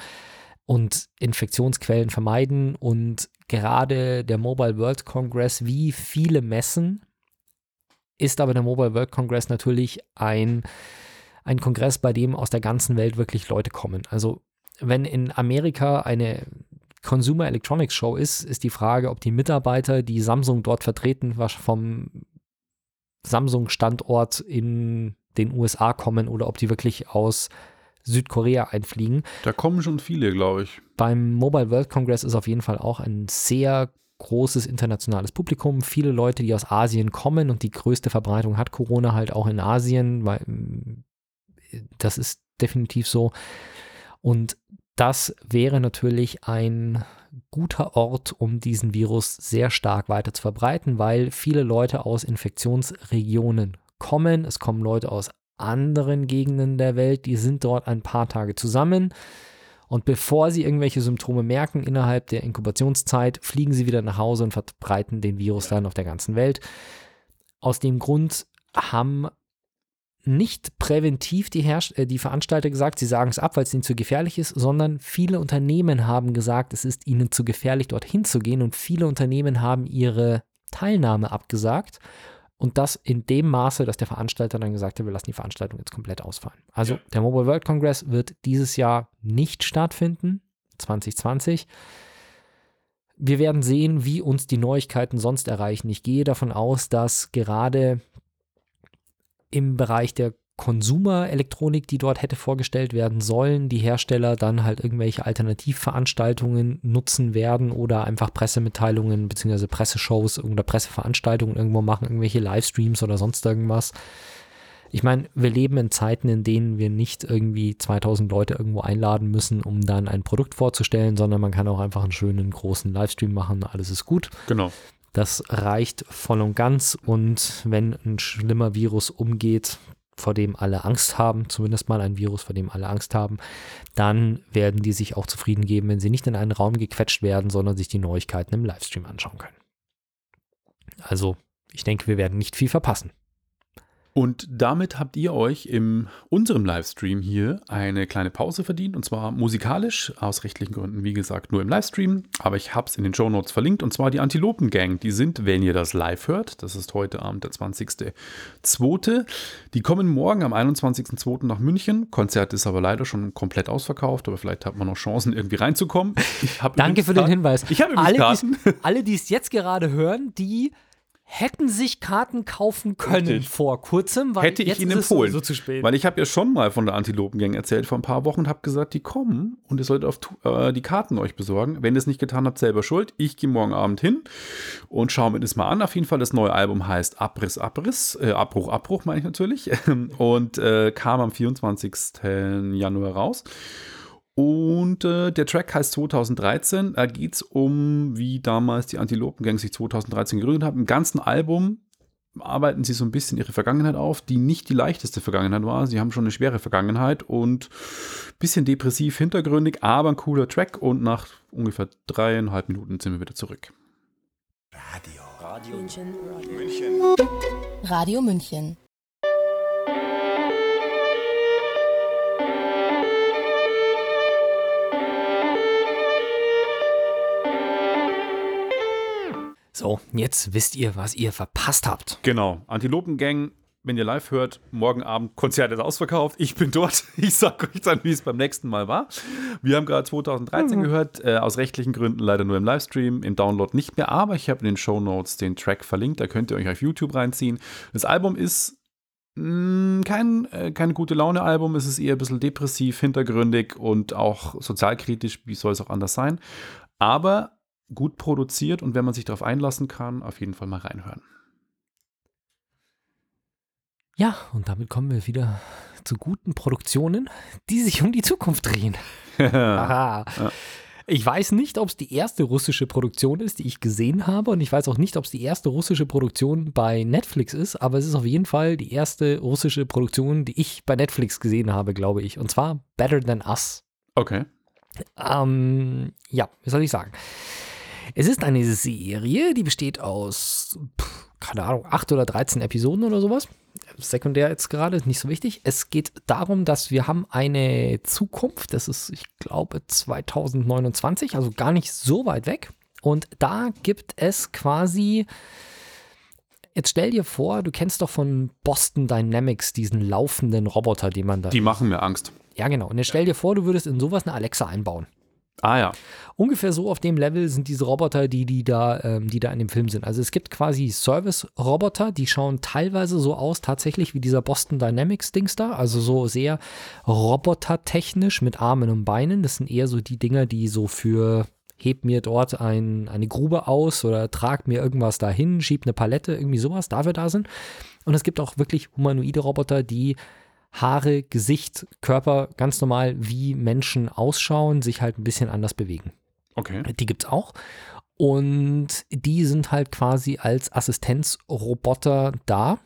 und Infektionsquellen vermeiden. Und gerade der Mobile World Congress, wie viele Messen, ist aber der Mobile World Congress natürlich ein, ein Kongress, bei dem aus der ganzen Welt wirklich Leute kommen. Also wenn in Amerika eine Consumer Electronics Show ist, ist die Frage, ob die Mitarbeiter, die Samsung dort vertreten, was vom Samsung-Standort in den USA kommen oder ob die wirklich aus Südkorea einfliegen. Da kommen schon viele, glaube ich. Beim Mobile World Congress ist auf jeden Fall auch ein sehr großes internationales Publikum. Viele Leute, die aus Asien kommen und die größte Verbreitung hat Corona halt auch in Asien, weil mm, das ist definitiv so. Und das wäre natürlich ein guter Ort, um diesen Virus sehr stark weiter zu verbreiten, weil viele Leute aus Infektionsregionen kommen. Es kommen Leute aus anderen Gegenden der Welt, die sind dort ein paar Tage zusammen. Und bevor sie irgendwelche Symptome merken, innerhalb der Inkubationszeit, fliegen sie wieder nach Hause und verbreiten den Virus dann auf der ganzen Welt. Aus dem Grund haben nicht präventiv die, Herst äh, die Veranstalter gesagt, sie sagen es ab, weil es ihnen zu gefährlich ist, sondern viele Unternehmen haben gesagt, es ist ihnen zu gefährlich, dorthin zu gehen und viele Unternehmen haben ihre Teilnahme abgesagt und das in dem Maße, dass der Veranstalter dann gesagt hat, wir lassen die Veranstaltung jetzt komplett ausfallen. Also der Mobile World Congress wird dieses Jahr nicht stattfinden, 2020. Wir werden sehen, wie uns die Neuigkeiten sonst erreichen. Ich gehe davon aus, dass gerade im Bereich der Konsumerelektronik, die dort hätte vorgestellt werden sollen, die Hersteller dann halt irgendwelche Alternativveranstaltungen nutzen werden oder einfach Pressemitteilungen bzw. Presseshows oder Presseveranstaltungen irgendwo machen, irgendwelche Livestreams oder sonst irgendwas. Ich meine, wir leben in Zeiten, in denen wir nicht irgendwie 2000 Leute irgendwo einladen müssen, um dann ein Produkt vorzustellen, sondern man kann auch einfach einen schönen großen Livestream machen, alles ist gut. Genau. Das reicht voll und ganz und wenn ein schlimmer Virus umgeht, vor dem alle Angst haben, zumindest mal ein Virus, vor dem alle Angst haben, dann werden die sich auch zufrieden geben, wenn sie nicht in einen Raum gequetscht werden, sondern sich die Neuigkeiten im Livestream anschauen können. Also, ich denke, wir werden nicht viel verpassen. Und damit habt ihr euch in unserem Livestream hier eine kleine Pause verdient und zwar musikalisch, aus rechtlichen Gründen, wie gesagt, nur im Livestream. Aber ich habe es in den Show Notes verlinkt und zwar die Antilopen Gang. Die sind, wenn ihr das live hört, das ist heute Abend der 20.02. Die kommen morgen am 21.02. nach München. Konzert ist aber leider schon komplett ausverkauft, aber vielleicht hat man noch Chancen, irgendwie reinzukommen. Danke für den Hinweis. Ich habe alle, alle, die es jetzt gerade hören, die hätten sich Karten kaufen können Richtig. vor kurzem. Weil Hätte ich ihnen empfohlen. So zu spät. Weil ich habe ja schon mal von der Antilopengang erzählt vor ein paar Wochen und habe gesagt, die kommen und ihr solltet auf, äh, die Karten euch besorgen. Wenn ihr es nicht getan habt, selber schuld. Ich gehe morgen Abend hin und schaue mir das mal an. Auf jeden Fall, das neue Album heißt Abriss, Abriss. Äh, Abbruch, Abbruch meine ich natürlich. und äh, kam am 24. Januar raus. Und äh, der Track heißt 2013. Da geht es um, wie damals die Antilopengang sich 2013 gegründet haben. Im ganzen Album arbeiten sie so ein bisschen ihre Vergangenheit auf, die nicht die leichteste Vergangenheit war. Sie haben schon eine schwere Vergangenheit und ein bisschen depressiv hintergründig, aber ein cooler Track. Und nach ungefähr dreieinhalb Minuten sind wir wieder zurück. Radio. Radio München. Radio München. Radio München. So, jetzt wisst ihr, was ihr verpasst habt. Genau. Antilopengang, wenn ihr live hört, morgen Abend Konzert ist ausverkauft. Ich bin dort. Ich sag euch dann, wie es beim nächsten Mal war. Wir haben gerade 2013 mhm. gehört, äh, aus rechtlichen Gründen leider nur im Livestream, im Download nicht mehr, aber ich habe in den Show Notes den Track verlinkt, da könnt ihr euch auf YouTube reinziehen. Das Album ist mm, kein, äh, kein gute Laune-Album, es ist eher ein bisschen depressiv, hintergründig und auch sozialkritisch, wie soll es auch anders sein. Aber gut produziert und wenn man sich darauf einlassen kann, auf jeden Fall mal reinhören. Ja, und damit kommen wir wieder zu guten Produktionen, die sich um die Zukunft drehen. Aha. Ja. Ich weiß nicht, ob es die erste russische Produktion ist, die ich gesehen habe. Und ich weiß auch nicht, ob es die erste russische Produktion bei Netflix ist. Aber es ist auf jeden Fall die erste russische Produktion, die ich bei Netflix gesehen habe, glaube ich. Und zwar Better Than Us. Okay. Ähm, ja, wie soll ich sagen? Es ist eine Serie, die besteht aus, keine Ahnung, acht oder 13 Episoden oder sowas. Sekundär jetzt gerade, nicht so wichtig. Es geht darum, dass wir haben eine Zukunft, das ist, ich glaube, 2029, also gar nicht so weit weg. Und da gibt es quasi, jetzt stell dir vor, du kennst doch von Boston Dynamics diesen laufenden Roboter, den man da. Die machen mir Angst. Ja, genau. Und jetzt stell dir vor, du würdest in sowas eine Alexa einbauen. Ah ja. Ungefähr so auf dem Level sind diese Roboter, die, die, da, ähm, die da in dem Film sind. Also es gibt quasi Service-Roboter, die schauen teilweise so aus, tatsächlich wie dieser Boston Dynamics-Dings da. Also so sehr robotertechnisch mit Armen und Beinen. Das sind eher so die Dinger, die so für heb mir dort ein, eine Grube aus oder trag mir irgendwas dahin, schieb eine Palette, irgendwie sowas, dafür da sind. Und es gibt auch wirklich humanoide Roboter, die Haare, Gesicht, Körper ganz normal wie Menschen ausschauen, sich halt ein bisschen anders bewegen. Okay. Die gibt es auch. Und die sind halt quasi als Assistenzroboter da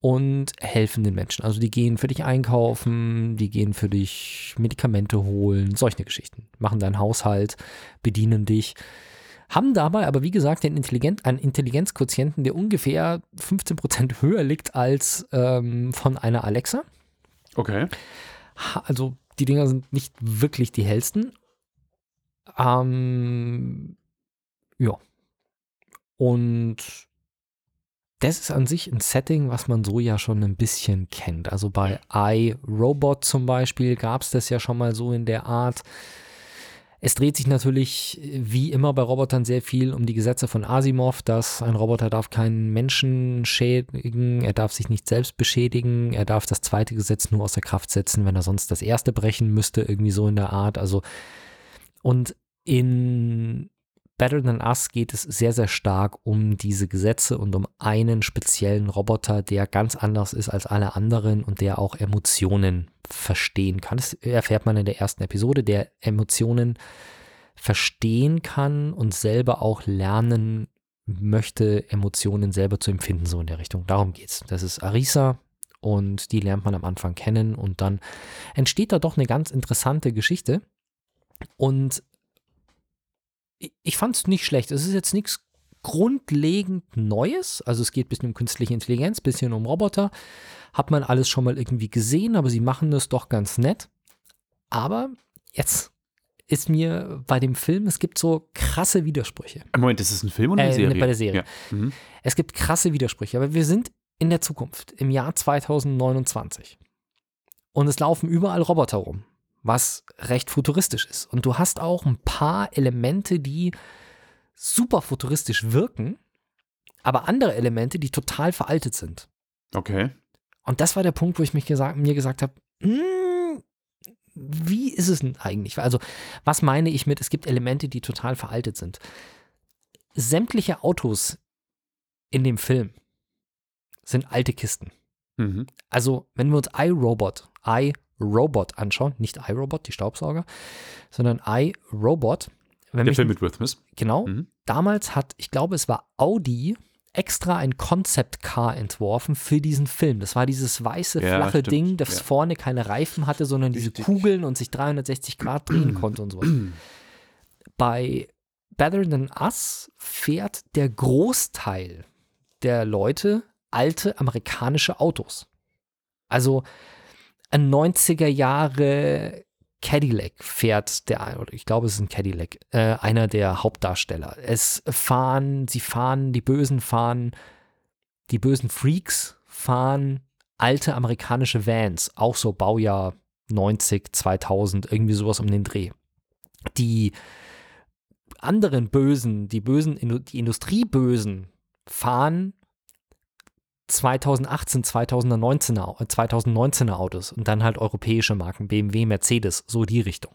und helfen den Menschen. Also die gehen für dich einkaufen, die gehen für dich Medikamente holen, solche Geschichten. Machen deinen Haushalt, bedienen dich. Haben dabei aber, wie gesagt, den Intelligenz, einen Intelligenzquotienten, der ungefähr 15% höher liegt als ähm, von einer Alexa. Okay. Also die Dinger sind nicht wirklich die hellsten. Ähm, ja. Und das ist an sich ein Setting, was man so ja schon ein bisschen kennt. Also bei iRobot zum Beispiel gab es das ja schon mal so in der Art. Es dreht sich natürlich wie immer bei Robotern sehr viel um die Gesetze von Asimov, dass ein Roboter darf keinen Menschen schädigen, er darf sich nicht selbst beschädigen, er darf das zweite Gesetz nur außer Kraft setzen, wenn er sonst das erste brechen müsste, irgendwie so in der Art. Also und in Better Than Us geht es sehr, sehr stark um diese Gesetze und um einen speziellen Roboter, der ganz anders ist als alle anderen und der auch Emotionen verstehen kann. Das erfährt man in der ersten Episode, der Emotionen verstehen kann und selber auch lernen möchte Emotionen selber zu empfinden, so in der Richtung. Darum geht's. Das ist Arisa und die lernt man am Anfang kennen und dann entsteht da doch eine ganz interessante Geschichte. Und ich fand es nicht schlecht. Es ist jetzt nichts grundlegend Neues. Also es geht ein bisschen um künstliche Intelligenz, ein bisschen um Roboter. Hat man alles schon mal irgendwie gesehen, aber sie machen das doch ganz nett. Aber jetzt ist mir bei dem Film, es gibt so krasse Widersprüche. Moment, ist es ein Film oder eine Äh, Serie? bei der Serie. Ja. Mhm. Es gibt krasse Widersprüche, aber wir sind in der Zukunft, im Jahr 2029. Und es laufen überall Roboter rum, was recht futuristisch ist. Und du hast auch ein paar Elemente, die super futuristisch wirken, aber andere Elemente, die total veraltet sind. Okay. Und das war der Punkt, wo ich mich gesagt, mir gesagt habe, hm, wie ist es denn eigentlich? Also, was meine ich mit, es gibt Elemente, die total veraltet sind? Sämtliche Autos in dem Film sind alte Kisten. Mhm. Also, wenn wir uns iRobot, iRobot anschauen, nicht iRobot, die Staubsauger, sondern iRobot, wenn Der Film mit Will Smith. Genau. Mhm. Damals hat, ich glaube, es war Audi extra ein Concept Car entworfen für diesen Film. Das war dieses weiße, Ja, flache stimmt. Ding, das Ja. vorne keine Reifen hatte, sondern diese Richtig. Kugeln und sich 360 Grad drehen konnte und so. Bei Better Than Us fährt der Großteil der Leute alte amerikanische Autos. Also ein 90er Jahre Cadillac fährt der, oder ich glaube, es ist ein Cadillac, äh, einer der Hauptdarsteller. Es fahren, sie fahren, die Bösen fahren, die bösen Freaks fahren alte amerikanische Vans, auch so Baujahr 90, 2000, irgendwie sowas um den Dreh. Die anderen Bösen, die Bösen, die Industriebösen fahren 2018, 2019er, äh, 2019er Autos und dann halt europäische Marken, BMW, Mercedes, so die Richtung.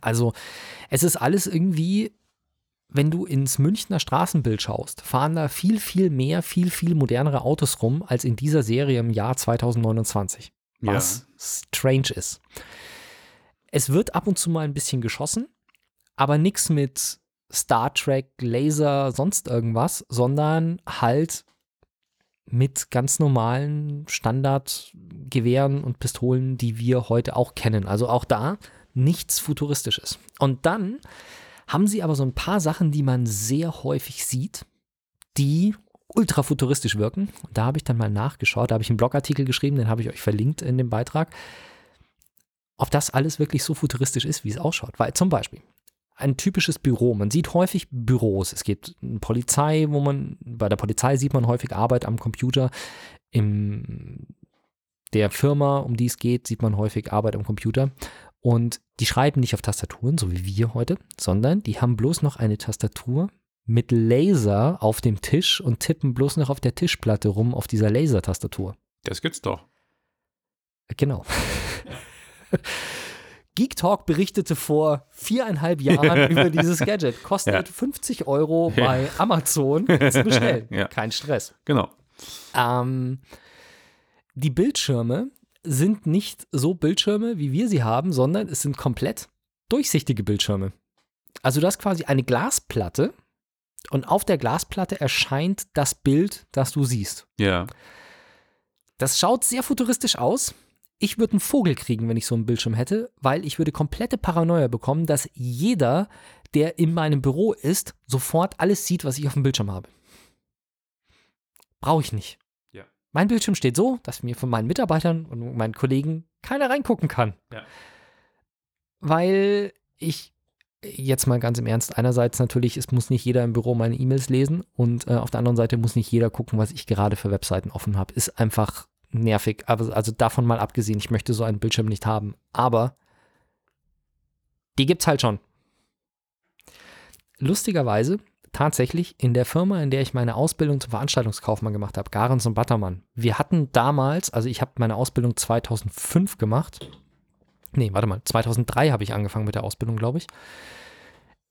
Also es ist alles irgendwie, wenn du ins Münchner Straßenbild schaust, fahren da viel, viel mehr, viel, viel modernere Autos rum als in dieser Serie im Jahr 2029. Was strange ist. Es wird ab und zu mal ein bisschen geschossen, aber nichts mit Star Trek, Laser, sonst irgendwas, sondern halt mit ganz normalen Standardgewehren und Pistolen, die wir heute auch kennen. Also auch da nichts Futuristisches. Und dann haben sie aber so ein paar Sachen, die man sehr häufig sieht, die ultra futuristisch wirken. Und da habe ich dann mal nachgeschaut, da habe ich einen Blogartikel geschrieben, den habe ich euch verlinkt in dem Beitrag, ob das alles wirklich so futuristisch ist, wie es ausschaut. Weil zum Beispiel ein typisches Büro. Man sieht häufig Büros. Es gibt eine Polizei, wo man, bei der Polizei sieht man häufig Arbeit am Computer. In der Firma, um die es geht, sieht man häufig Arbeit am Computer. Und die schreiben nicht auf Tastaturen, so wie wir heute, sondern die haben bloß noch eine Tastatur mit Laser auf dem Tisch und tippen bloß noch auf der Tischplatte rum auf dieser Lasertastatur. Das gibt's doch. Genau. Geek Talk berichtete vor viereinhalb Jahren über dieses Gadget. Kostet Ja. 50 Euro bei Amazon zu bestellen. Ja. Kein Stress. Genau. Ähm, die Bildschirme sind nicht so Bildschirme, wie wir sie haben, sondern es sind komplett durchsichtige Bildschirme. Also du hast quasi eine Glasplatte und auf der Glasplatte erscheint das Bild, das du siehst. Ja. Das schaut sehr futuristisch aus. Ich würde einen Vogel kriegen, wenn ich so einen Bildschirm hätte, weil ich würde komplette Paranoia bekommen, dass jeder, der in meinem Büro ist, sofort alles sieht, was ich auf dem Bildschirm habe. Brauche ich nicht. Ja. Mein Bildschirm steht so, dass mir von meinen Mitarbeitern und meinen Kollegen keiner reingucken kann. Ja. Weil ich jetzt mal ganz im Ernst, einerseits natürlich, es muss nicht jeder im Büro meine E-Mails lesen und äh, auf der anderen Seite muss nicht jeder gucken, was ich gerade für Webseiten offen habe. Ist einfach nervig. Aber also davon mal abgesehen, ich möchte so einen Bildschirm nicht haben. Aber die gibt's halt schon. Lustigerweise tatsächlich in der Firma, in der ich meine Ausbildung zum Veranstaltungskaufmann gemacht habe, Garens und Battermann. Wir hatten damals, also ich habe meine Ausbildung 2005 gemacht. Nee, warte mal, 2003 habe ich angefangen mit der Ausbildung, glaube ich.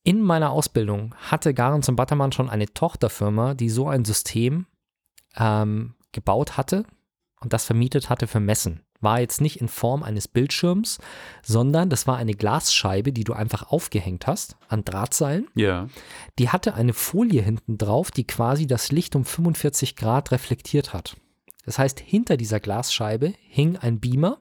In meiner Ausbildung hatte Garens und Battermann schon eine Tochterfirma, die so ein System ähm, gebaut hatte und das vermietet hatte für Messen. war jetzt nicht in Form eines Bildschirms, sondern das war eine Glasscheibe, die du einfach aufgehängt hast an Drahtseilen. Ja. Die hatte eine Folie hinten drauf, die quasi das Licht um 45 Grad reflektiert hat. Das heißt, hinter dieser Glasscheibe hing ein Beamer,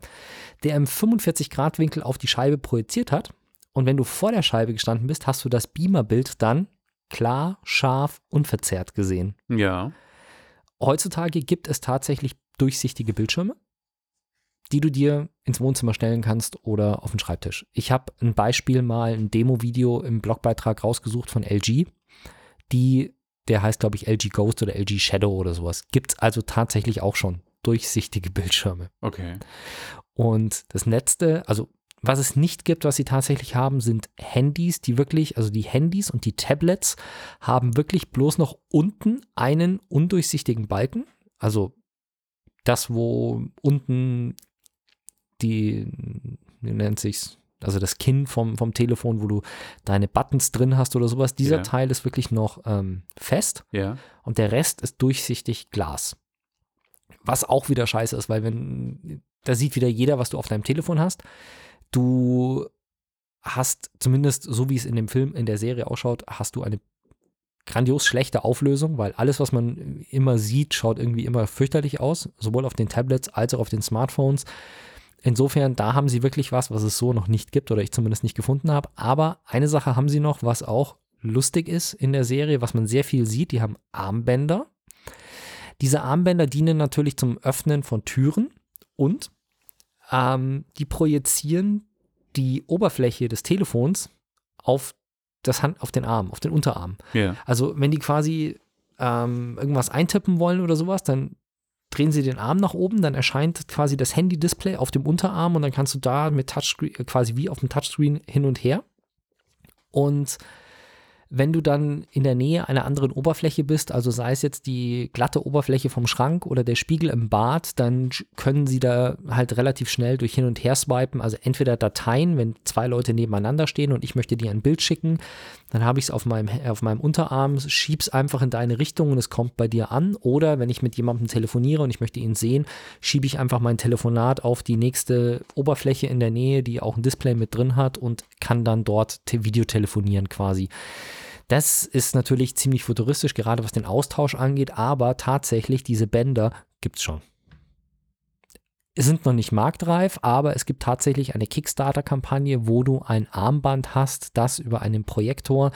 der im 45 Grad Winkel auf die Scheibe projiziert hat. Und wenn du vor der Scheibe gestanden bist, hast du das Beamerbild dann klar, scharf, unverzerrt gesehen. Ja. Heutzutage gibt es tatsächlich durchsichtige Bildschirme, die du dir ins Wohnzimmer stellen kannst oder auf den Schreibtisch. Ich habe ein Beispiel mal, ein Demo-Video im Blogbeitrag rausgesucht von LG, die, der heißt glaube ich LG Ghost oder LG Shadow oder sowas. Gibt es also tatsächlich auch schon durchsichtige Bildschirme. Okay. Und das letzte, also was es nicht gibt, was sie tatsächlich haben, sind Handys, die wirklich, also die Handys und die Tablets haben wirklich bloß noch unten einen undurchsichtigen Balken. Also das, wo unten die, wie nennt sich's, also das Kinn vom, vom Telefon, wo du deine Buttons drin hast oder sowas. Dieser Ja. Teil ist wirklich noch ähm, fest Ja. und der Rest ist durchsichtig Glas. Was auch wieder scheiße ist, weil wenn, da sieht wieder jeder, was du auf deinem Telefon hast. Du hast zumindest, so wie es in dem Film, in der Serie ausschaut, hast du eine grandios schlechte Auflösung, weil alles, was man immer sieht, schaut irgendwie immer fürchterlich aus, sowohl auf den Tablets als auch auf den Smartphones. Insofern, da haben sie wirklich was, was es so noch nicht gibt oder ich zumindest nicht gefunden habe. Aber eine Sache haben sie noch, was auch lustig ist in der Serie, was man sehr viel sieht. Die haben Armbänder. Diese Armbänder dienen natürlich zum Öffnen von Türen und ähm, die projizieren die Oberfläche des Telefons auf das Hand, auf den Arm, auf den Unterarm. Ja. Also wenn die quasi ähm, irgendwas eintippen wollen oder sowas, dann drehen sie den Arm nach oben, dann erscheint quasi das Handy-Display auf dem Unterarm und dann kannst du da mit Touchscreen, äh, quasi wie auf dem Touchscreen hin und her. Und wenn du dann in der Nähe einer anderen Oberfläche bist, also sei es jetzt die glatte Oberfläche vom Schrank oder der Spiegel im Bad, dann können sie da halt relativ schnell durch hin und her swipen. Also entweder Dateien, wenn zwei Leute nebeneinander stehen und ich möchte dir ein Bild schicken, dann habe ich es auf meinem, auf meinem Unterarm, schieb's einfach in deine Richtung und es kommt bei dir an. Oder wenn ich mit jemandem telefoniere und ich möchte ihn sehen, schiebe ich einfach mein Telefonat auf die nächste Oberfläche in der Nähe, die auch ein Display mit drin hat und kann dann dort te- Videotelefonieren quasi. Das ist natürlich ziemlich futuristisch, gerade was den Austausch angeht, aber tatsächlich diese Bänder gibt es schon. Es sind noch nicht marktreif, aber es gibt tatsächlich eine Kickstarter-Kampagne, wo du ein Armband hast, das über einen Projektor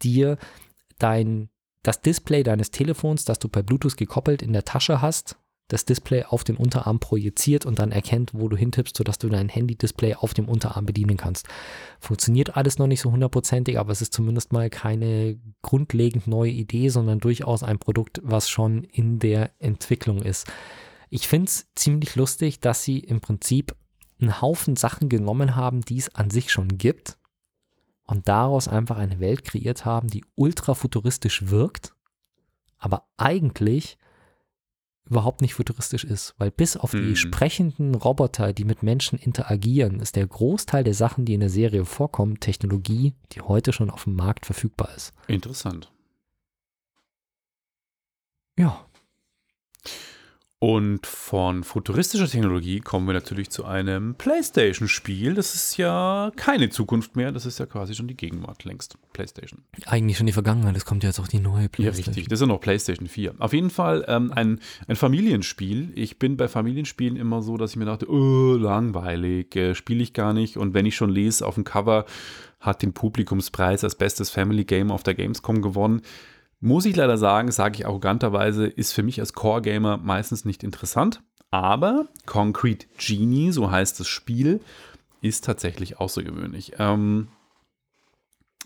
dir dein, das Display deines Telefons, das du per Bluetooth gekoppelt in der Tasche hast, das Display auf den Unterarm projiziert und dann erkennt, wo du hintippst, sodass du dein Handy-Display auf dem Unterarm bedienen kannst. Funktioniert alles noch nicht so hundertprozentig, aber es ist zumindest mal keine grundlegend neue Idee, sondern durchaus ein Produkt, was schon in der Entwicklung ist. Ich finde es ziemlich lustig, dass sie im Prinzip einen Haufen Sachen genommen haben, die es an sich schon gibt und daraus einfach eine Welt kreiert haben, die ultra futuristisch wirkt, aber eigentlich überhaupt nicht futuristisch ist, weil bis auf die Mhm. sprechenden Roboter, die mit Menschen interagieren, ist der Großteil der Sachen, die in der Serie vorkommen, Technologie, die heute schon auf dem Markt verfügbar ist. Interessant. Ja, Und von futuristischer Technologie kommen wir natürlich zu einem PlayStation-Spiel. Das ist ja keine Zukunft mehr, das ist ja quasi schon die Gegenwart längst. PlayStation. eigentlich schon die Vergangenheit, es kommt ja jetzt auch die neue Ja, PlayStation. richtig. Das ist ja noch PlayStation 4. Auf jeden Fall ähm, ein, ein Familienspiel. Ich bin bei Familienspielen immer so, dass ich mir dachte, oh, langweilig, äh, spiele ich gar nicht. Und wenn ich schon lese, auf dem Cover hat den Publikumspreis als bestes Family Game auf der Gamescom gewonnen. Muss ich leider sagen, sage ich arroganterweise, ist für mich als Core-Gamer meistens nicht interessant. Aber Concrete Genie, so heißt das Spiel, ist tatsächlich außergewöhnlich. Ähm,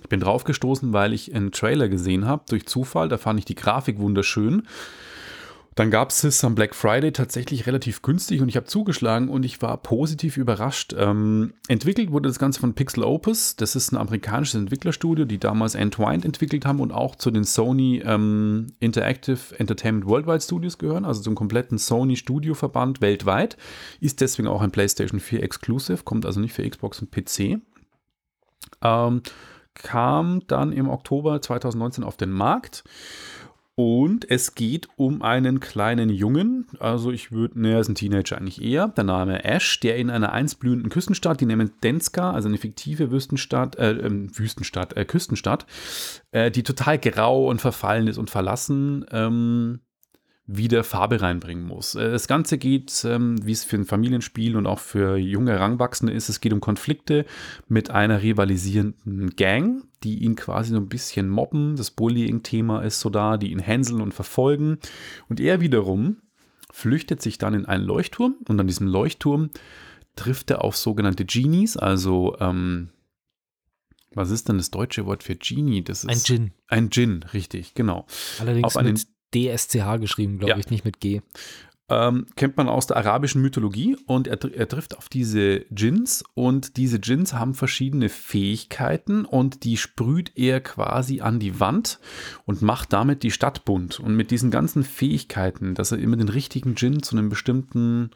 ich bin drauf gestoßen, weil ich einen Trailer gesehen habe, durch Zufall. Da fand ich die Grafik wunderschön. Dann gab es es am Black Friday tatsächlich relativ günstig und ich habe zugeschlagen und ich war positiv überrascht. Ähm, entwickelt wurde das Ganze von Pixel Opus. Das ist ein amerikanisches Entwicklerstudio, die damals Entwined entwickelt haben und auch zu den Sony ähm, Interactive Entertainment Worldwide Studios gehören, also zum kompletten Sony Studioverband weltweit. Ist deswegen auch ein PlayStation 4 Exclusive, kommt also nicht für Xbox und PC. Ähm, kam dann im Oktober 2019 auf den Markt Und es geht um einen kleinen Jungen, also ich würde, ne, er ist ein Teenager eigentlich eher, der Name Ash, der in einer einst blühenden Küstenstadt, die nennen Denska, also eine fiktive Wüstenstadt, äh, ähm, Wüstenstadt, äh, Küstenstadt, äh, die total grau und verfallen ist und verlassen, ähm, wieder Farbe reinbringen muss. Äh, das Ganze geht, ähm, wie es für ein Familienspiel und auch für junge Heranwachsende ist, es geht um Konflikte mit einer rivalisierenden Gang, die ihn quasi so ein bisschen mobben. Das Bullying-Thema ist so da, die ihn hänseln und verfolgen. Und er wiederum flüchtet sich dann in einen Leuchtturm und an diesem Leuchtturm trifft er auf sogenannte Genies, also ähm, was ist denn das deutsche Wort für Genie? Das ist ein Djinn. Ein Djinn, richtig, genau. Allerdings auf einen, mit DSCH geschrieben, glaube ja. ich, nicht mit G. Ähm, kennt man aus der arabischen Mythologie und er, er, trifft auf diese Djinns und diese Djinns haben verschiedene Fähigkeiten und die sprüht er quasi an die Wand und macht damit die Stadt bunt. Und mit diesen ganzen Fähigkeiten, dass er immer den richtigen Djinn zu einem bestimmten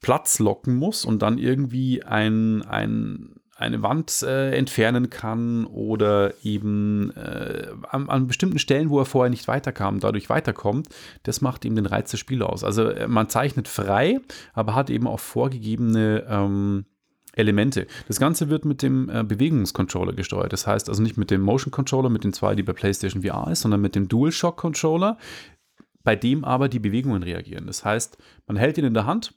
Platz locken muss und dann irgendwie ein, ein eine Wand äh, entfernen kann oder eben äh, an, an, bestimmten Stellen, wo er vorher nicht weiterkam, dadurch weiterkommt, das macht ihm den Reiz des Spiels aus. Also äh, man zeichnet frei, aber hat eben auch vorgegebene ähm, Elemente. Das Ganze wird mit dem äh, Bewegungscontroller gesteuert. Das heißt also nicht mit dem Motion Controller, mit den zwei, die bei PlayStation VR ist, sondern mit dem DualShock Controller, bei dem aber die Bewegungen reagieren. Das heißt, man hält ihn in der Hand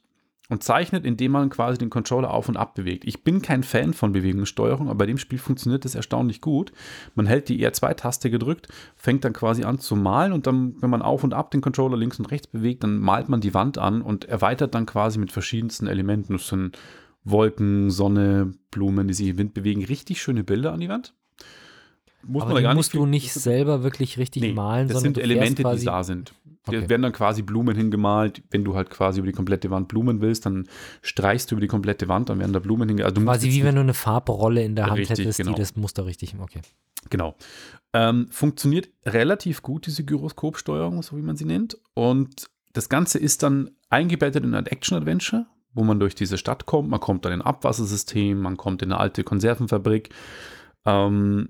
und zeichnet, indem man quasi den Controller auf und ab bewegt. Ich bin kein Fan von Bewegungssteuerung, aber bei dem Spiel funktioniert das erstaunlich gut. Man hält die R2-Taste gedrückt, fängt dann quasi an zu malen und dann, wenn man auf und ab den Controller links und rechts bewegt, dann malt man die Wand an und erweitert dann quasi mit verschiedensten Elementen. Das sind Wolken, Sonne, Blumen, die sich im Wind bewegen. Richtig schöne Bilder an die Wand. Muss aber man da gar musst nicht du nicht selber wirklich richtig nee, malen, das sondern sind Elemente, die da sind. Okay. Da werden dann quasi Blumen hingemalt. Wenn du halt quasi über die komplette Wand Blumen willst, dann streichst du über die komplette Wand, dann werden da Blumen hingemalt. Also quasi wie wenn du eine Farbrolle in der Hand richtig, hättest, genau. die das Muster richtig, okay. Genau. Ähm, funktioniert relativ gut, diese Gyroskopsteuerung, so wie man sie nennt. Und das Ganze ist dann eingebettet in ein Action-Adventure, wo man durch diese Stadt kommt. Man kommt dann in ein Abwassersystem, man kommt in eine alte Konservenfabrik ähm,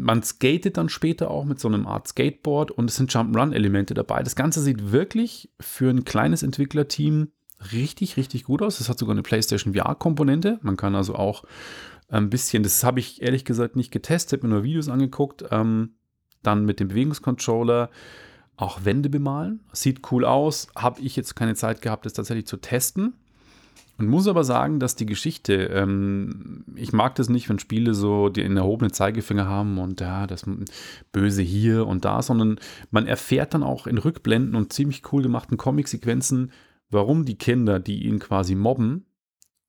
man skatet dann später auch mit so einem Art Skateboard und es sind Jump-Run-Elemente dabei. Das Ganze sieht wirklich für ein kleines Entwicklerteam richtig, richtig gut aus. Es hat sogar eine PlayStation VR-Komponente. Man kann also auch ein bisschen, das habe ich ehrlich gesagt nicht getestet, mir nur Videos angeguckt. Ähm, dann mit dem Bewegungscontroller auch Wände bemalen. Sieht cool aus. Habe ich jetzt keine Zeit gehabt, das tatsächlich zu testen. Und muss aber sagen, dass die Geschichte, ähm, ich mag das nicht, wenn Spiele so den erhobenen Zeigefinger haben und ja, das Böse hier und da, sondern man erfährt dann auch in Rückblenden und ziemlich cool gemachten Comic-Sequenzen, warum die Kinder, die ihn quasi mobben,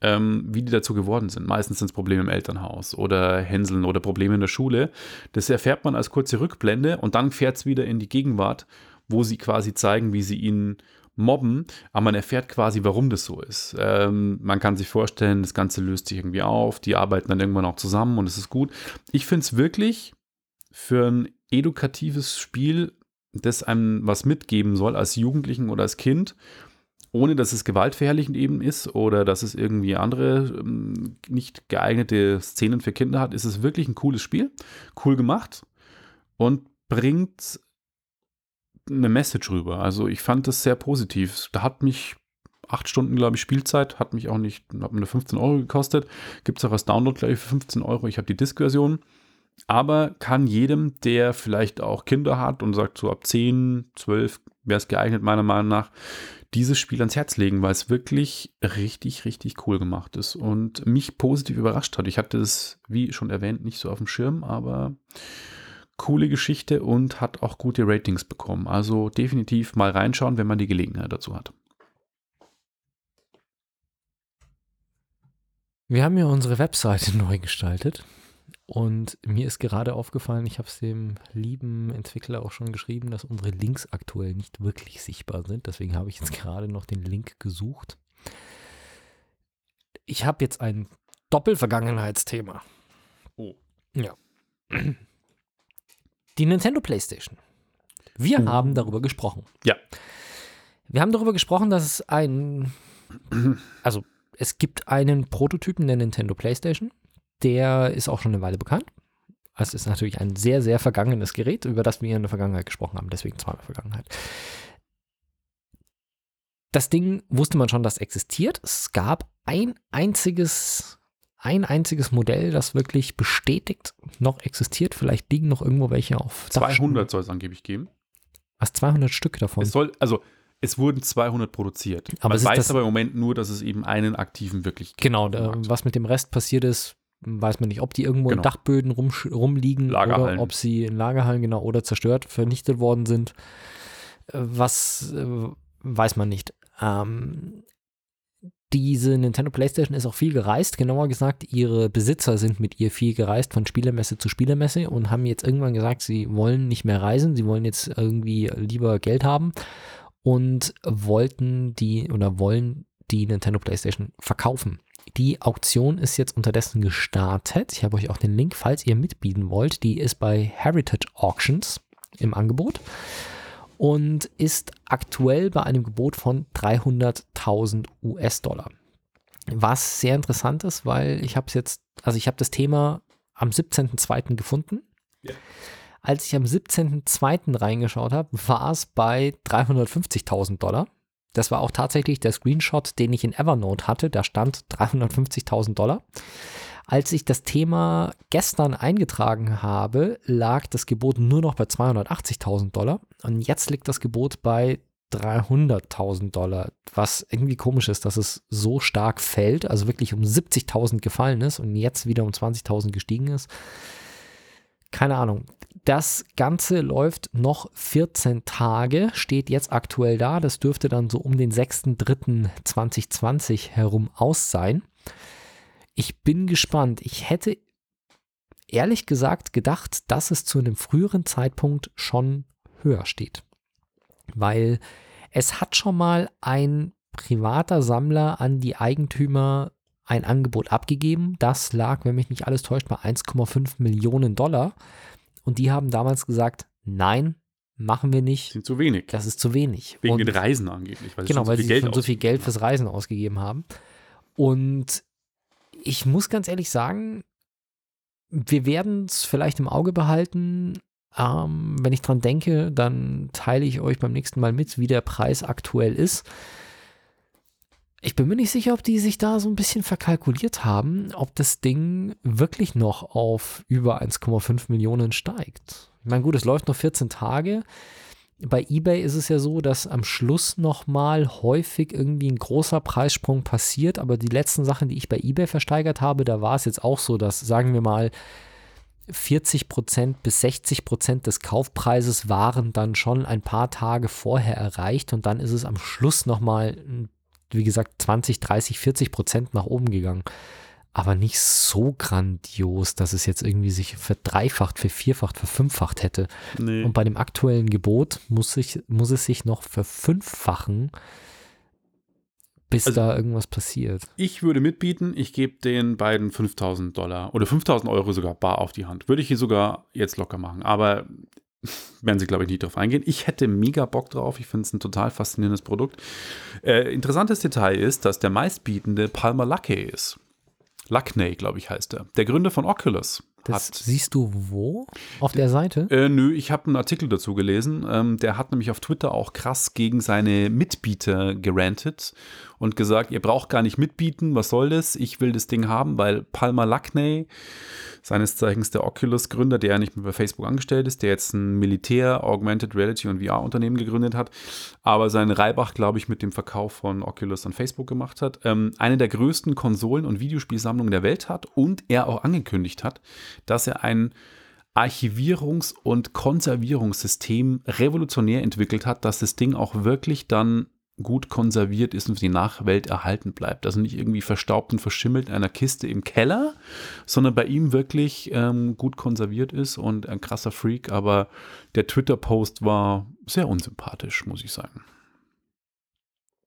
ähm, wie die dazu geworden sind. Meistens sind es Probleme im Elternhaus oder Hänseln oder Probleme in der Schule. Das erfährt man als kurze Rückblende und dann fährt es wieder in die Gegenwart, wo sie quasi zeigen, wie sie ihn mobben, aber man erfährt quasi, warum das so ist. Ähm, man kann sich vorstellen, das Ganze löst sich irgendwie auf, die arbeiten dann irgendwann auch zusammen und es ist gut. Ich finde es wirklich für ein edukatives Spiel, das einem was mitgeben soll als Jugendlichen oder als Kind, ohne dass es gewaltverherrlichend eben ist oder dass es irgendwie andere ähm, nicht geeignete Szenen für Kinder hat, ist es wirklich ein cooles Spiel, cool gemacht und bringt eine Message rüber. Also ich fand das sehr positiv. Da hat mich acht Stunden, glaube ich, Spielzeit, hat mich auch nicht, hat mir 15 Euro gekostet. Gibt es auch als Download, glaube ich, für 15 Euro. Ich habe die Disk-Version. Aber kann jedem, der vielleicht auch Kinder hat und sagt, so ab 10, 12 wäre es geeignet, meiner Meinung nach, dieses Spiel ans Herz legen, weil es wirklich richtig, richtig cool gemacht ist und mich positiv überrascht hat. Ich hatte es, wie schon erwähnt, nicht so auf dem Schirm, aber coole Geschichte und hat auch gute Ratings bekommen. Also definitiv mal reinschauen, wenn man die Gelegenheit dazu hat. Wir haben ja unsere Webseite neu gestaltet und mir ist gerade aufgefallen, ich habe es dem lieben Entwickler auch schon geschrieben, dass unsere Links aktuell nicht wirklich sichtbar sind. Deswegen habe ich jetzt gerade noch den Link gesucht. Ich habe jetzt ein Doppelvergangenheitsthema. Oh. Ja. Die Nintendo PlayStation. Wir uh. haben darüber gesprochen. Ja. Wir haben darüber gesprochen, dass es ein, also es gibt einen Prototypen der Nintendo PlayStation, der ist auch schon eine Weile bekannt. Es ist natürlich ein sehr, sehr vergangenes Gerät, über das wir in der Vergangenheit gesprochen haben, deswegen zweimal Vergangenheit. Das Ding wusste man schon, dass existiert. Es gab ein einziges, ein einziges Modell, das wirklich bestätigt noch existiert. Vielleicht liegen noch irgendwo welche auf. 200 soll es angeblich geben. Was 200 Stück davon? Es soll, also es wurden 200 produziert. Aber Man weiß aber im Moment nur, dass es eben einen aktiven wirklich gibt. Genau, da, was mit dem Rest passiert ist, weiß man nicht, ob die irgendwo in Genau. Dachböden rum, rumliegen oder ob sie in Lagerhallen genau oder zerstört, vernichtet worden sind. Äh, Was äh, weiß man nicht. Ähm, diese Nintendo PlayStation ist auch viel gereist. Genauer gesagt, ihre Besitzer sind mit ihr viel gereist von Spielemesse zu Spielemesse und haben jetzt irgendwann gesagt, sie wollen nicht mehr reisen, sie wollen jetzt irgendwie lieber Geld haben und wollten die oder wollen die Nintendo PlayStation verkaufen. Die Auktion ist jetzt unterdessen gestartet. Ich habe euch auch den Link, falls ihr mitbieten wollt. Die ist bei Heritage Auctions im Angebot und ist aktuell bei einem Gebot von 300.000 US-Dollar. Was sehr interessant ist, weil ich habe es jetzt, also ich habe das Thema am 17.02. gefunden. Ja. Als ich am 17.02. reingeschaut habe, war es bei 350.000 Dollar. Das war auch tatsächlich der Screenshot, den ich in Evernote hatte. Da stand 350.000 Dollar. Als ich das Thema gestern eingetragen habe, lag das Gebot nur noch bei 280.000 Dollar. Und jetzt liegt das Gebot bei 300.000 Dollar, was irgendwie komisch ist, dass es so stark fällt, also wirklich um 70.000 gefallen ist und jetzt wieder um 20.000 gestiegen ist. Keine Ahnung. Das Ganze läuft noch 14 Tage, steht jetzt aktuell da. Das dürfte dann so um den 6.3.2020 herum aus sein. Ich bin gespannt. Ich hätte ehrlich gesagt gedacht, dass es zu einem früheren Zeitpunkt schon höher steht. Weil es hat schon mal ein privater Sammler an die Eigentümer ein Angebot abgegeben. Das lag, wenn mich nicht alles täuscht, bei 1,5 Millionen Dollar. Und die haben damals gesagt, nein, machen wir nicht. sind zu wenig. Das ist zu wenig. Wegen Und- den Reisen angeblich. Weil Genau, weil so sie viel Geld schon so viel. Geld fürs Reisen ausgegeben haben. Und ich muss ganz ehrlich sagen, wir werden es vielleicht im Auge behalten. Ähm, wenn ich dran denke, dann teile ich euch beim nächsten Mal mit, wie der Preis aktuell ist. Ich bin mir nicht sicher, ob die sich da so ein bisschen verkalkuliert haben, ob das Ding wirklich noch auf über 1,5 Millionen steigt. Ich meine, gut, es läuft noch 14 Tage. Bei eBay ist es ja so, dass am Schluss nochmal häufig irgendwie ein großer Preissprung passiert, aber die letzten Sachen, die ich bei eBay versteigert habe, da war es jetzt auch so, dass, sagen wir mal, 40% bis 60% des Kaufpreises waren dann schon ein paar Tage vorher erreicht und dann ist es am Schluss nochmal, wie gesagt, 20, 30, 40% nach oben gegangen. Aber nicht so grandios, dass es jetzt irgendwie sich verdreifacht, vervierfacht, verfünffacht hätte. Nee. Und bei dem aktuellen Gebot muss, sich, muss es sich noch verfünffachen, bis Also- da irgendwas passiert. Ich würde mitbieten, ich gebe den beiden 5000 Dollar oder 5000 Euro sogar bar auf die Hand. Würde ich hier sogar jetzt locker machen. Aber werden sie, glaube ich, nicht drauf eingehen. Ich hätte mega Bock drauf. Ich finde es ein total faszinierendes Produkt. Äh, interessantes Detail ist, dass der meistbietende Palmer Luckey ist. Luckney, glaube ich, heißt er. Der Gründer von Oculus. Das hat siehst du wo? Auf der Seite? Äh, nö, ich habe einen Artikel dazu gelesen. Ähm, der hat nämlich auf Twitter auch krass gegen seine Mitbieter gerantet und gesagt, ihr braucht gar nicht mitbieten, was soll das? Ich will das Ding haben, weil Palmer Luckney, seines Zeichens der Oculus-Gründer, der ja nicht mehr bei Facebook angestellt ist, der jetzt ein Militär, Augmented Reality und VR-Unternehmen gegründet hat, aber seinen Reibach, glaube ich, mit dem Verkauf von Oculus an Facebook gemacht hat, ähm, eine der größten Konsolen- und Videospielsammlungen der Welt hat und er auch angekündigt hat, dass er ein Archivierungs- und Konservierungssystem revolutionär entwickelt hat, dass das Ding auch wirklich dann gut konserviert ist und für die Nachwelt erhalten bleibt. Also nicht irgendwie verstaubt und verschimmelt in einer Kiste im Keller, sondern bei ihm wirklich ähm, gut konserviert ist und ein krasser Freak. Aber der Twitter-Post war sehr unsympathisch, muss ich sagen.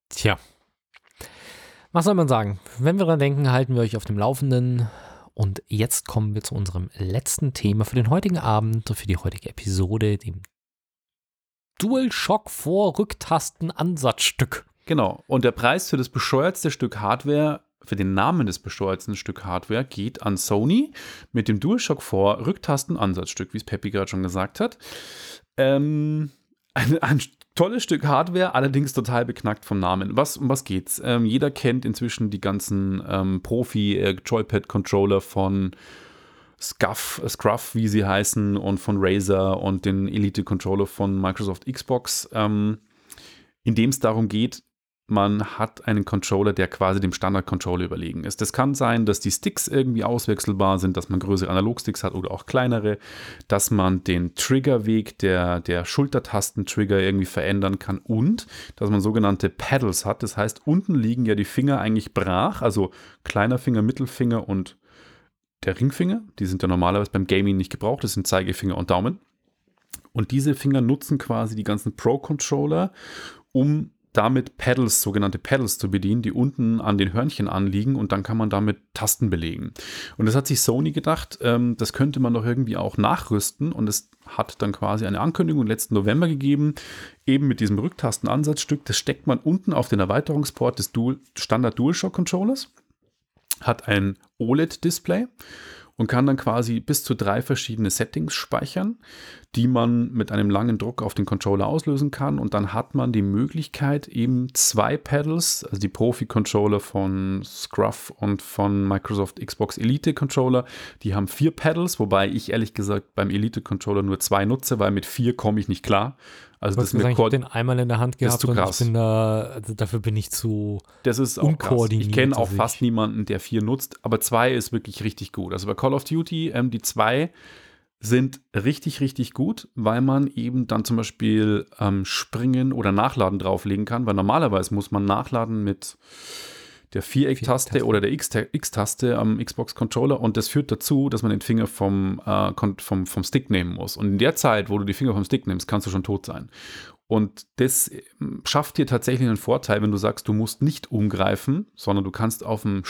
Tja. Was soll man sagen? Wenn wir dran denken, halten wir euch auf dem Laufenden. Und jetzt kommen wir zu unserem letzten Thema für den heutigen Abend, für die heutige Episode, dem DualShock Vorrücktasten Ansatzstück. Genau. Und der Preis für das bescheuertste Stück Hardware für den Namen des besteuerten Stück Hardware geht an Sony mit dem DualShock 4 Rücktastenansatzstück, wie es Peppi gerade schon gesagt hat. Ähm, ein, ein, tolles Stück Hardware, allerdings total beknackt vom Namen. Was, um was geht's? Ähm, jeder kennt inzwischen die ganzen ähm, Profi-Joypad-Controller von Scuff, Scruff, wie sie heißen, und von Razer und den Elite-Controller von Microsoft Xbox, ähm, in dem es darum geht, man hat einen Controller, der quasi dem Standard-Controller überlegen ist. Das kann sein, dass die Sticks irgendwie auswechselbar sind, dass man größere Analogsticks hat oder auch kleinere, dass man den Triggerweg der, der Schultertasten-Trigger irgendwie verändern kann und dass man sogenannte Pedals hat. Das heißt, unten liegen ja die Finger eigentlich brach, also kleiner Finger, Mittelfinger und der Ringfinger. Die sind ja normalerweise beim Gaming nicht gebraucht, das sind Zeigefinger und Daumen. Und diese Finger nutzen quasi die ganzen Pro-Controller, um damit Pedals, sogenannte Pedals zu bedienen, die unten an den Hörnchen anliegen und dann kann man damit Tasten belegen. Und das hat sich Sony gedacht, ähm, das könnte man doch irgendwie auch nachrüsten und es hat dann quasi eine Ankündigung letzten November gegeben, eben mit diesem Rücktastenansatzstück. Das steckt man unten auf den Erweiterungsport des Dual, Standard DualShock Controllers, hat ein OLED-Display und kann dann quasi bis zu drei verschiedene Settings speichern, die man mit einem langen Druck auf den Controller auslösen kann. Und dann hat man die Möglichkeit, eben zwei Pedals, also die Profi-Controller von Scruff und von Microsoft Xbox Elite Controller, die haben vier Pedals, wobei ich ehrlich gesagt beim Elite Controller nur zwei nutze, weil mit vier komme ich nicht klar. Also das sagen, ich habe den einmal in der Hand gehabt und ich bin da, also dafür bin ich zu Das ist auch krass. Ich kenne auch fast niemanden, der vier nutzt, aber zwei ist wirklich richtig gut. Also bei Call of Duty, ähm, die zwei sind richtig, richtig gut, weil man eben dann zum Beispiel ähm, Springen oder Nachladen drauflegen kann, weil normalerweise muss man nachladen mit der Viereck-Taste oder der X-Taste am Xbox-Controller und das führt dazu, dass man den Finger vom, äh, vom, vom Stick nehmen muss. Und in der Zeit, wo du die Finger vom Stick nimmst, kannst du schon tot sein. Und das ähm, schafft dir tatsächlich einen Vorteil, wenn du sagst, du musst nicht umgreifen, sondern du kannst auf dem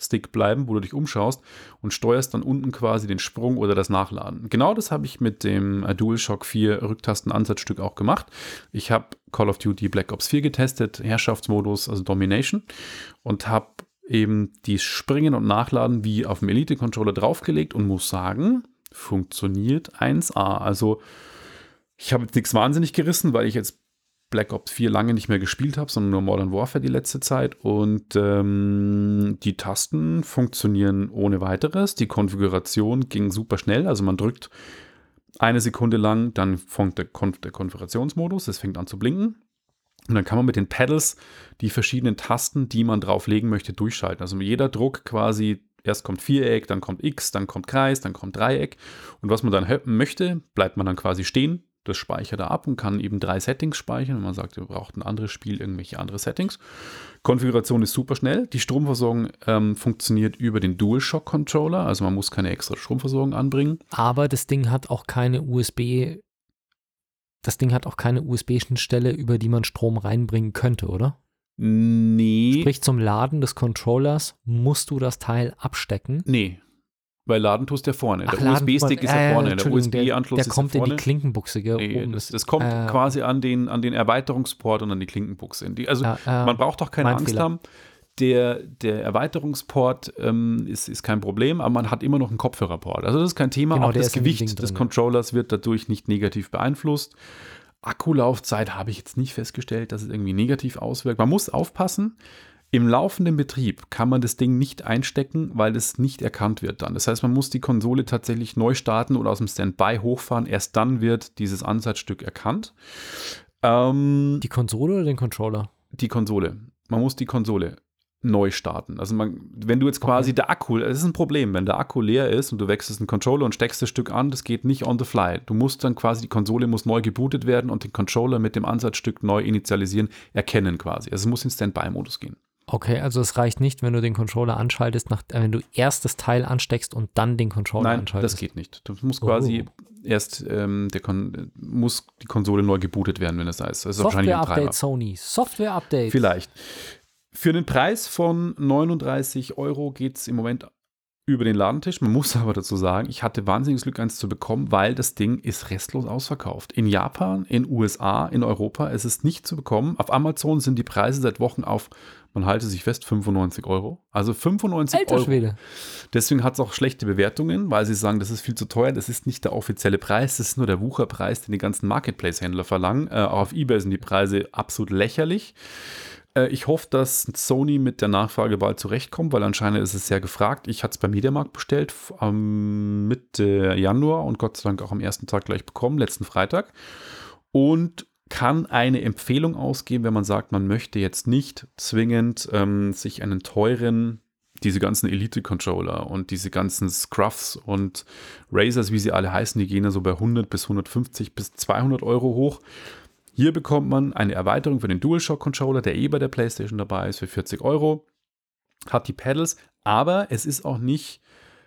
Steuerstick bleiben, wo du dich umschaust und steuerst dann unten quasi den Sprung oder das Nachladen. Genau das habe ich mit dem äh, DualShock 4 Rücktastenansatzstück auch gemacht. Ich habe Call of Duty Black Ops 4 getestet, Herrschaftsmodus, also Domination, und habe eben die Springen und Nachladen wie auf dem Elite-Controller draufgelegt und muss sagen, funktioniert 1A. Also ich habe jetzt nichts wahnsinnig gerissen, weil ich jetzt Black Ops 4 lange nicht mehr gespielt habe, sondern nur Modern Warfare die letzte Zeit. Und ähm, die Tasten funktionieren ohne weiteres. Die Konfiguration ging super schnell. Also man drückt eine Sekunde lang, dann fängt der, Konf der Konfigurationsmodus, es fängt an zu blinken. Und dann kann man mit den Pedals die verschiedenen Tasten, die man drauflegen möchte, durchschalten. Also jeder Druck quasi erst kommt Viereck, dann kommt X, dann kommt Kreis, dann kommt Dreieck. Und was man dann möchte, bleibt man dann quasi stehen, das speichert er ab und kann eben drei Settings speichern. Wenn man sagt, ihr braucht ein anderes Spiel, irgendwelche andere Settings. Konfiguration ist super schnell. Die Stromversorgung ähm, funktioniert über den DualShock-Controller, also man muss keine extra Stromversorgung anbringen. Aber das Ding hat auch keine USB, das Ding hat auch keine USB-Schnittstelle, über die man Strom reinbringen könnte, oder? Nee. Sprich, zum Laden des Controllers musst du das Teil abstecken. Nee. Weil Laden tust ja vorne. Ach, der USB-Stick ist ja vorne. Der USB-Anschluss ist. Der kommt in die Klinkenbuchse. Gell, nee, das, das, kommt äh, quasi an den, an den Erweiterungsport und an die Klinkenbuchse. Die, also äh, man braucht doch keine Angst Fehler. haben. Der, der Erweiterungsport ähm, ist, ist kein Problem, aber man hat immer noch einen Kopfhörerport. Also das ist kein Thema. Genau, Auch das Gewicht des Controllers wird dadurch nicht negativ beeinflusst. Akkulaufzeit habe ich jetzt nicht festgestellt, dass es irgendwie negativ auswirkt. Man muss aufpassen. Im laufenden Betrieb kann man das Ding nicht einstecken, weil es nicht erkannt wird dann. Das heißt, man muss die Konsole tatsächlich neu starten oder aus dem Standby hochfahren. Erst dann wird dieses Ansatzstück erkannt. Ähm, die Konsole oder den Controller? Die Konsole. Man muss die Konsole neu starten. Also man, wenn du jetzt quasi okay. der Akku, das ist ein Problem, wenn der Akku leer ist und du wechselst einen Controller und steckst das Stück an, das geht nicht on the fly. Du musst dann quasi, die Konsole muss neu gebootet werden und den Controller mit dem Ansatzstück neu initialisieren, erkennen quasi. Also es muss in Standby-Modus gehen. Okay, also es reicht nicht, wenn du den Controller anschaltest, nach, äh, wenn du erst das Teil ansteckst und dann den Controller Nein, anschaltest. das geht nicht. Du musst quasi oh. erst ähm, der Kon muss die Konsole neu gebootet werden, wenn es da ist. Software-Update Sony. Software-Update. Vielleicht. Für den Preis von 39 Euro geht es im Moment über den Ladentisch. Man muss aber dazu sagen, ich hatte wahnsinniges Glück, eins zu bekommen, weil das Ding ist restlos ausverkauft. In Japan, in USA, in Europa ist es nicht zu bekommen. Auf Amazon sind die Preise seit Wochen auf Man halte sich fest, 95 Euro. Also 95 Alter Euro. Schwede. Deswegen hat es auch schlechte Bewertungen, weil sie sagen, das ist viel zu teuer. Das ist nicht der offizielle Preis, das ist nur der Wucherpreis, den die ganzen Marketplace-Händler verlangen. Äh, auch auf Ebay sind die Preise absolut lächerlich. Äh, ich hoffe, dass Sony mit der Nachfrage bald zurechtkommt, weil anscheinend ist es sehr gefragt. Ich hatte es beim Mediamarkt bestellt am Mitte Januar und Gott sei Dank auch am ersten Tag gleich bekommen, letzten Freitag. Und kann eine Empfehlung ausgeben, wenn man sagt, man möchte jetzt nicht zwingend ähm, sich einen teuren, diese ganzen Elite-Controller und diese ganzen Scruffs und Razers, wie sie alle heißen, die gehen ja so bei 100 bis 150 bis 200 Euro hoch. Hier bekommt man eine Erweiterung für den DualShock-Controller, der eh bei der PlayStation dabei ist, für 40 Euro. Hat die Pedals, aber es ist auch nicht,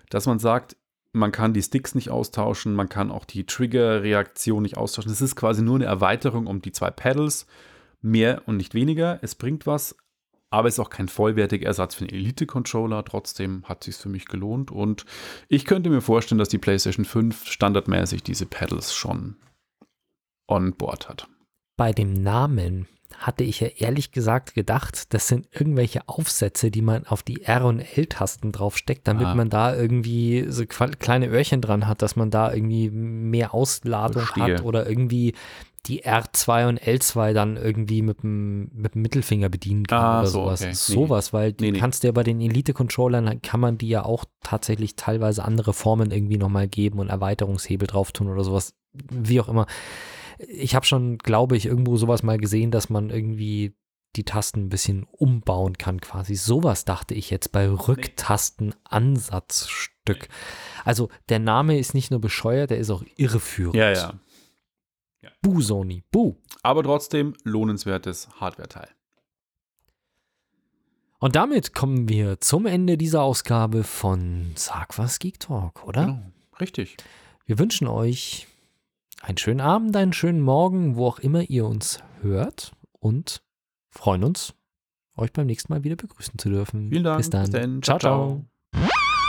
dass man sagt, man kann die Sticks nicht austauschen, man kann auch die Trigger-Reaktion nicht austauschen. Es ist quasi nur eine Erweiterung um die zwei Pedals, mehr und nicht weniger. Es bringt was, aber es ist auch kein vollwertiger Ersatz für den Elite-Controller. Trotzdem hat es sich für mich gelohnt und ich könnte mir vorstellen, dass die PlayStation 5 standardmäßig diese Pedals schon on board hat. Bei dem Namen hatte ich ja ehrlich gesagt gedacht, das sind irgendwelche Aufsätze, die man auf die R- und L-Tasten draufsteckt, damit Ah. man da irgendwie so kleine Öhrchen dran hat, dass man da irgendwie mehr Ausladung Verstehe. hat oder irgendwie die R2 und L2 dann irgendwie mit dem, mit dem Mittelfinger bedienen kann Ah, oder so, sowas. okay. Sowas, weil du Nee, nee. kannst dir bei den Elite-Controllern, kann man die ja auch tatsächlich teilweise andere Formen irgendwie nochmal geben und Erweiterungshebel drauf tun oder sowas, wie auch immer. Ich habe schon, glaube ich, irgendwo sowas mal gesehen, dass man irgendwie die Tasten ein bisschen umbauen kann, quasi. Sowas dachte ich jetzt bei Rücktastenansatzstück. Also der Name ist nicht nur bescheuert, der ist auch irreführend. Ja, ja. Buh, Sony, buh. Aber trotzdem lohnenswertes Hardware-Teil. Und damit kommen wir zum Ende dieser Ausgabe von Sag was Geek Talk, oder? Genau. Richtig. Wir wünschen euch einen schönen Abend, einen schönen Morgen, wo auch immer ihr uns hört und freuen uns, euch beim nächsten Mal wieder begrüßen zu dürfen. Vielen Dank. Bis dann. Bis dann. Ciao, Ciao, ciao.